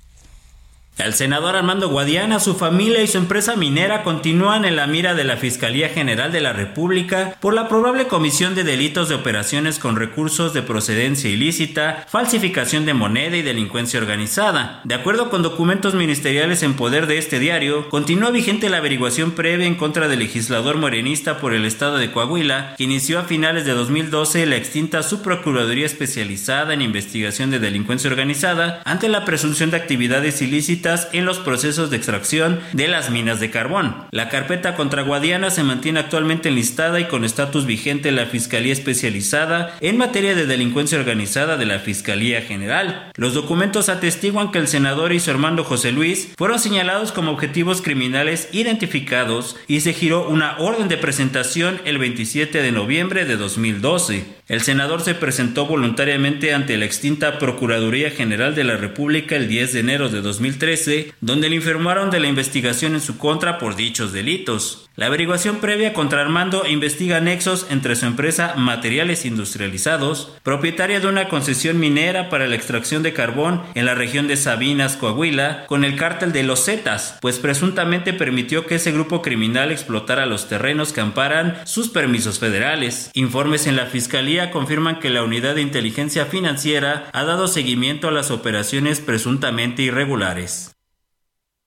El senador Armando Guadiana, su familia y su empresa minera continúan en la mira de la Fiscalía General de la República por la probable comisión de delitos de operaciones con recursos de procedencia ilícita, falsificación de moneda y delincuencia organizada. De acuerdo con documentos ministeriales en poder de este diario, continúa vigente la averiguación previa en contra del legislador morenista por el estado de Coahuila, que inició a finales de 2012 la extinta Subprocuraduría Especializada en Investigación de Delincuencia Organizada ante la presunción de actividades ilícitas en los procesos de extracción de las minas de carbón. La carpeta contra Guadiana se mantiene actualmente enlistada y con estatus vigente en la Fiscalía Especializada en materia de delincuencia organizada de la Fiscalía General. Los documentos atestiguan que el senador y su hermano José Luis fueron señalados como objetivos criminales identificados y se giró una orden de presentación el 27 de noviembre de 2012. El senador se presentó voluntariamente ante la extinta Procuraduría General de la República el 10 de enero de 2013, donde le informaron de la investigación en su contra por dichos delitos. La averiguación previa contra Armando investiga nexos entre su empresa Materiales Industrializados, propietaria de una concesión minera para la extracción de carbón en la región de Sabinas, Coahuila, con el cártel de los Zetas, pues presuntamente permitió que ese grupo criminal explotara los terrenos que amparan sus permisos federales. Informes en la Fiscalía confirman que la Unidad de Inteligencia Financiera ha dado seguimiento a las operaciones presuntamente irregulares.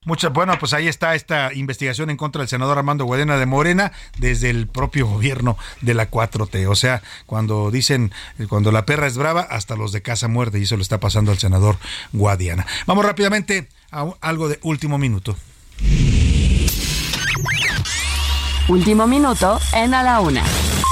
Muchas, bueno, pues ahí está esta investigación en contra del senador Armando Guadiana de Morena desde el propio gobierno de la 4T. O sea, cuando dicen, cuando la perra es brava, hasta los de casa muerde, y eso le está pasando al senador Guadiana. Vamos rápidamente a algo de último minuto. Último minuto en A la Una,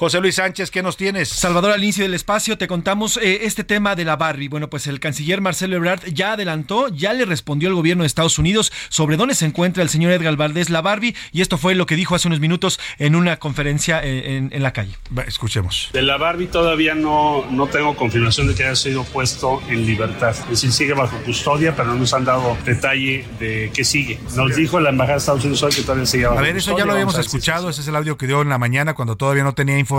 José Luis Sánchez, ¿qué nos tienes? Salvador, al inicio del espacio te contamos eh, este tema de la Barbie. Bueno, pues el canciller Marcelo Ebrard ya adelantó, ya le respondió al gobierno de Estados Unidos sobre dónde se encuentra el señor Edgar Valdés la Barbie y esto fue lo que dijo hace unos minutos en una conferencia eh, en, en la calle. escuchemos. De la Barbie todavía no, no tengo confirmación de que haya sido puesto en libertad. Es decir, sigue bajo custodia, pero no nos han dado detalle de qué sigue. Nos dijo la Embajada de Estados Unidos hoy que todavía sigue bajo A ver, eso custodia. ya lo habíamos escuchado, ese es el audio que dio en la mañana cuando todavía no tenía información.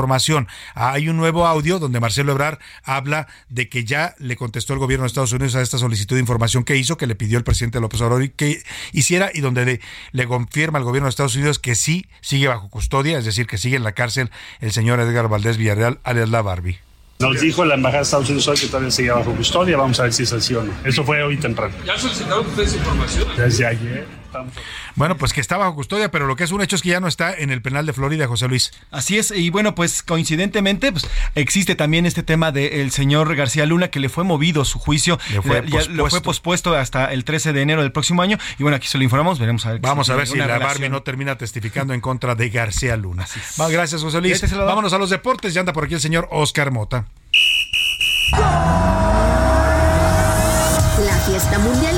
Hay un nuevo audio donde Marcelo Ebrard habla de que ya le contestó el gobierno de Estados Unidos a esta solicitud de información que hizo, que le pidió el presidente López Obrador que hiciera y donde le, le confirma al gobierno de Estados Unidos que sí sigue bajo custodia, es decir, que sigue en la cárcel el señor Edgar Valdés Villarreal, alias la Barbie. Nos dijo la Embajada de Estados Unidos hoy que todavía sigue bajo custodia. Vamos a ver si es así o no. Eso fue hoy temprano. ¿Ya solicitaron ustedes información? Desde ayer. Bueno, pues que está bajo custodia, pero lo que es un hecho es que ya no está en el penal de Florida, José Luis. Así es, y bueno, pues coincidentemente, pues existe también este tema del señor García Luna que le fue movido su juicio, Le fue Ya- ya lo fue pospuesto. hasta el 13 de enero del próximo año, y bueno, aquí se lo informamos, veremos a ver. Vamos a ver si la relación. Barbie no termina testificando en contra de García Luna. Gracias, José Luis. Este. Vámonos a los deportes. Ya anda por aquí el señor Oscar Mota. La fiesta mundialista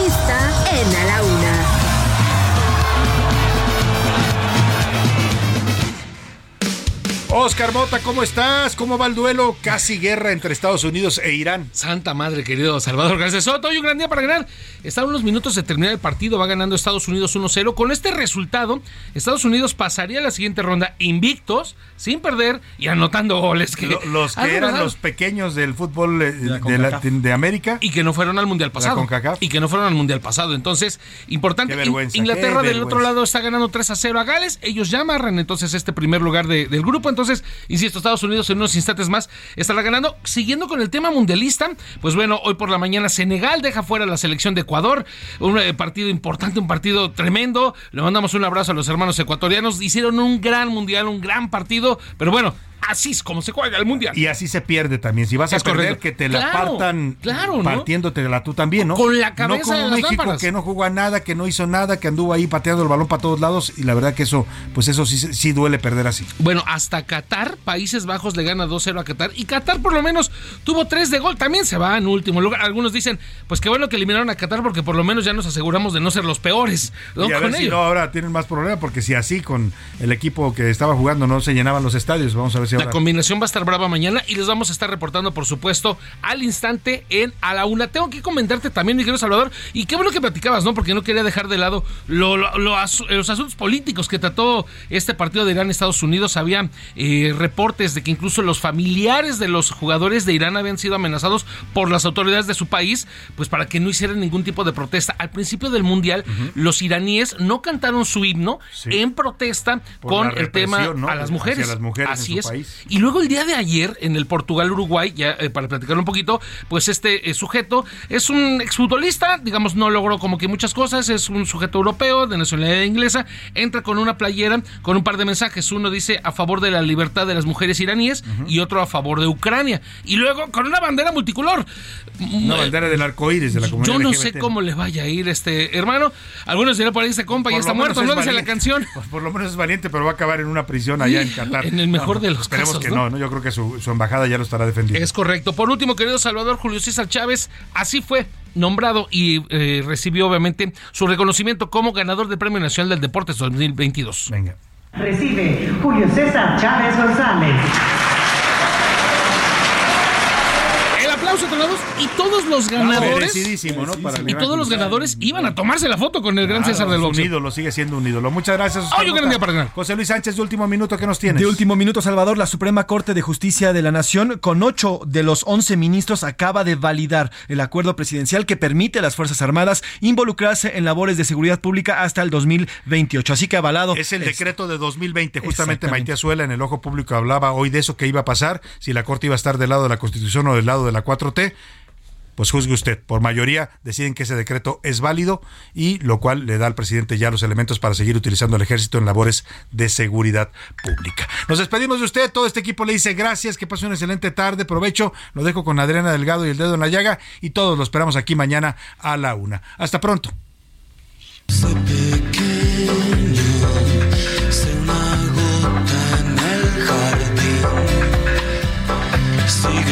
Oscar Mota, ¿cómo estás? ¿Cómo va el duelo? Casi guerra entre Estados Unidos e Irán. Santa madre, querido Salvador García Soto. Hoy un gran día para ganar. Están unos minutos de terminar el partido. Va ganando Estados Unidos 1-0. Con este resultado, Estados Unidos pasaría a la siguiente ronda invictos, sin perder y anotando goles. Que Lo- los que algo eran los pequeños del fútbol eh, de, América. Y que no fueron al Mundial pasado. CONCACAF. Y que no fueron al Mundial pasado. Entonces, importante. Qué vergüenza, In- Inglaterra qué del otro lado está ganando 3 a 0 a Gales. Ellos ya amarran entonces este primer lugar de- del grupo. Entonces, insisto, Estados Unidos en unos instantes más estará ganando. Siguiendo con el tema mundialista, pues bueno, hoy por la mañana Senegal deja fuera la selección de Ecuador. Un eh, partido importante, un partido tremendo. Le mandamos un abrazo a los hermanos ecuatorianos. Hicieron un gran mundial, un gran partido. Pero bueno, así es como se juega el mundial. Y así se pierde también. Si vas a perder, correcto. que te la Claro, partan claro, ¿no? tú también, ¿no? Con la No cabeza como de las México, lámparas. que no jugó a nada, que no hizo nada, que anduvo ahí pateando el balón para todos lados. Y la verdad que eso, pues eso sí, sí duele perder así. Bueno, hasta Qatar, Países Bajos le gana 2-0 a Qatar y Qatar por lo menos tuvo 3 de gol, también se va en último lugar. Algunos dicen, pues qué bueno que eliminaron a Qatar porque por lo menos ya nos aseguramos de no ser los peores. ¿no? Y a Con ver si ello. no ahora tienen más problemas, porque si así con el equipo que estaba jugando no se llenaban los estadios, vamos a ver si La combinación va a estar brava mañana y les vamos a estar reportando, por supuesto, al instante en A la Una. Tengo que comentarte también, mi querido Salvador, y qué bueno que platicabas, ¿no? Porque no quería dejar de lado lo- lo- lo asu- los asuntos políticos que trató este partido de Irán-Estados Unidos. Había eh, reportes de que incluso los familiares de los jugadores de Irán habían sido amenazados por las autoridades de su país, pues para que no hicieran ningún tipo de protesta. Al principio del Mundial, los iraníes no cantaron su himno en protesta Por con el tema a las mujeres. las mujeres en Así su es. país. Y luego el día de ayer, en el Portugal-Uruguay, ya eh, para platicar un poquito, pues este eh, sujeto es un exfutbolista, digamos, no logró como que muchas cosas, es un sujeto europeo de nacionalidad inglesa, entra con una playera con un par de mensajes. Uno dice a favor de la libertad de las mujeres iraníes y otro a favor de Ucrania. Y luego con una bandera multicolor. Una bandera del arco iris de la comunidad Yo no LGBT. sé cómo le vaya a ir este hermano. Algunos dirán por ahí este compa ya está muerto, es ¿no? Dice la canción. Pues [laughs] por lo menos es valiente, pero va a acabar en una prisión allá en Qatar. En el mejor No, de los Esperemos casos, que ¿no? no, ¿no? Yo creo que su, su embajada ya lo estará defendiendo. Es correcto. Por último, querido Salvador Julio César Chávez, así fue nombrado y eh, recibió obviamente su reconocimiento como ganador del Premio Nacional del Deporte 2022. Venga. Recibe Julio César Chávez González. El aplauso a todos y todos los ganadores. Merecidísimo, ¿no? Para el y todos los ganadores iban a tomarse la foto con el gran César del es un boxeo. ídolo, sigue siendo un ídolo. Muchas gracias. Oscar Ay, un gran Mota. día para ganar. José Luis Sánchez, de último minuto, ¿qué nos tienes? De último minuto, Salvador, la Suprema Corte de Justicia de la Nación, con ocho de los once ministros, acaba de validar el acuerdo presidencial que permite a las Fuerzas Armadas involucrarse en labores de seguridad pública hasta el 2028. Así que avalado. Es el decreto de 2020. Justamente. Maite Azuela en el Ojo Público hablaba hoy de eso que iba a pasar, si la Corte iba a estar del lado de la Constitución o del lado de la 4T. Pues juzgue usted. Por mayoría deciden que ese decreto es válido y lo cual le da al presidente ya los elementos para seguir utilizando el ejército en labores de seguridad pública. Nos despedimos de usted. Todo este equipo le dice gracias, que pase una excelente tarde, provecho. Lo dejo con Adriana Delgado y el dedo en la llaga y todos lo esperamos aquí mañana a la una. Hasta pronto.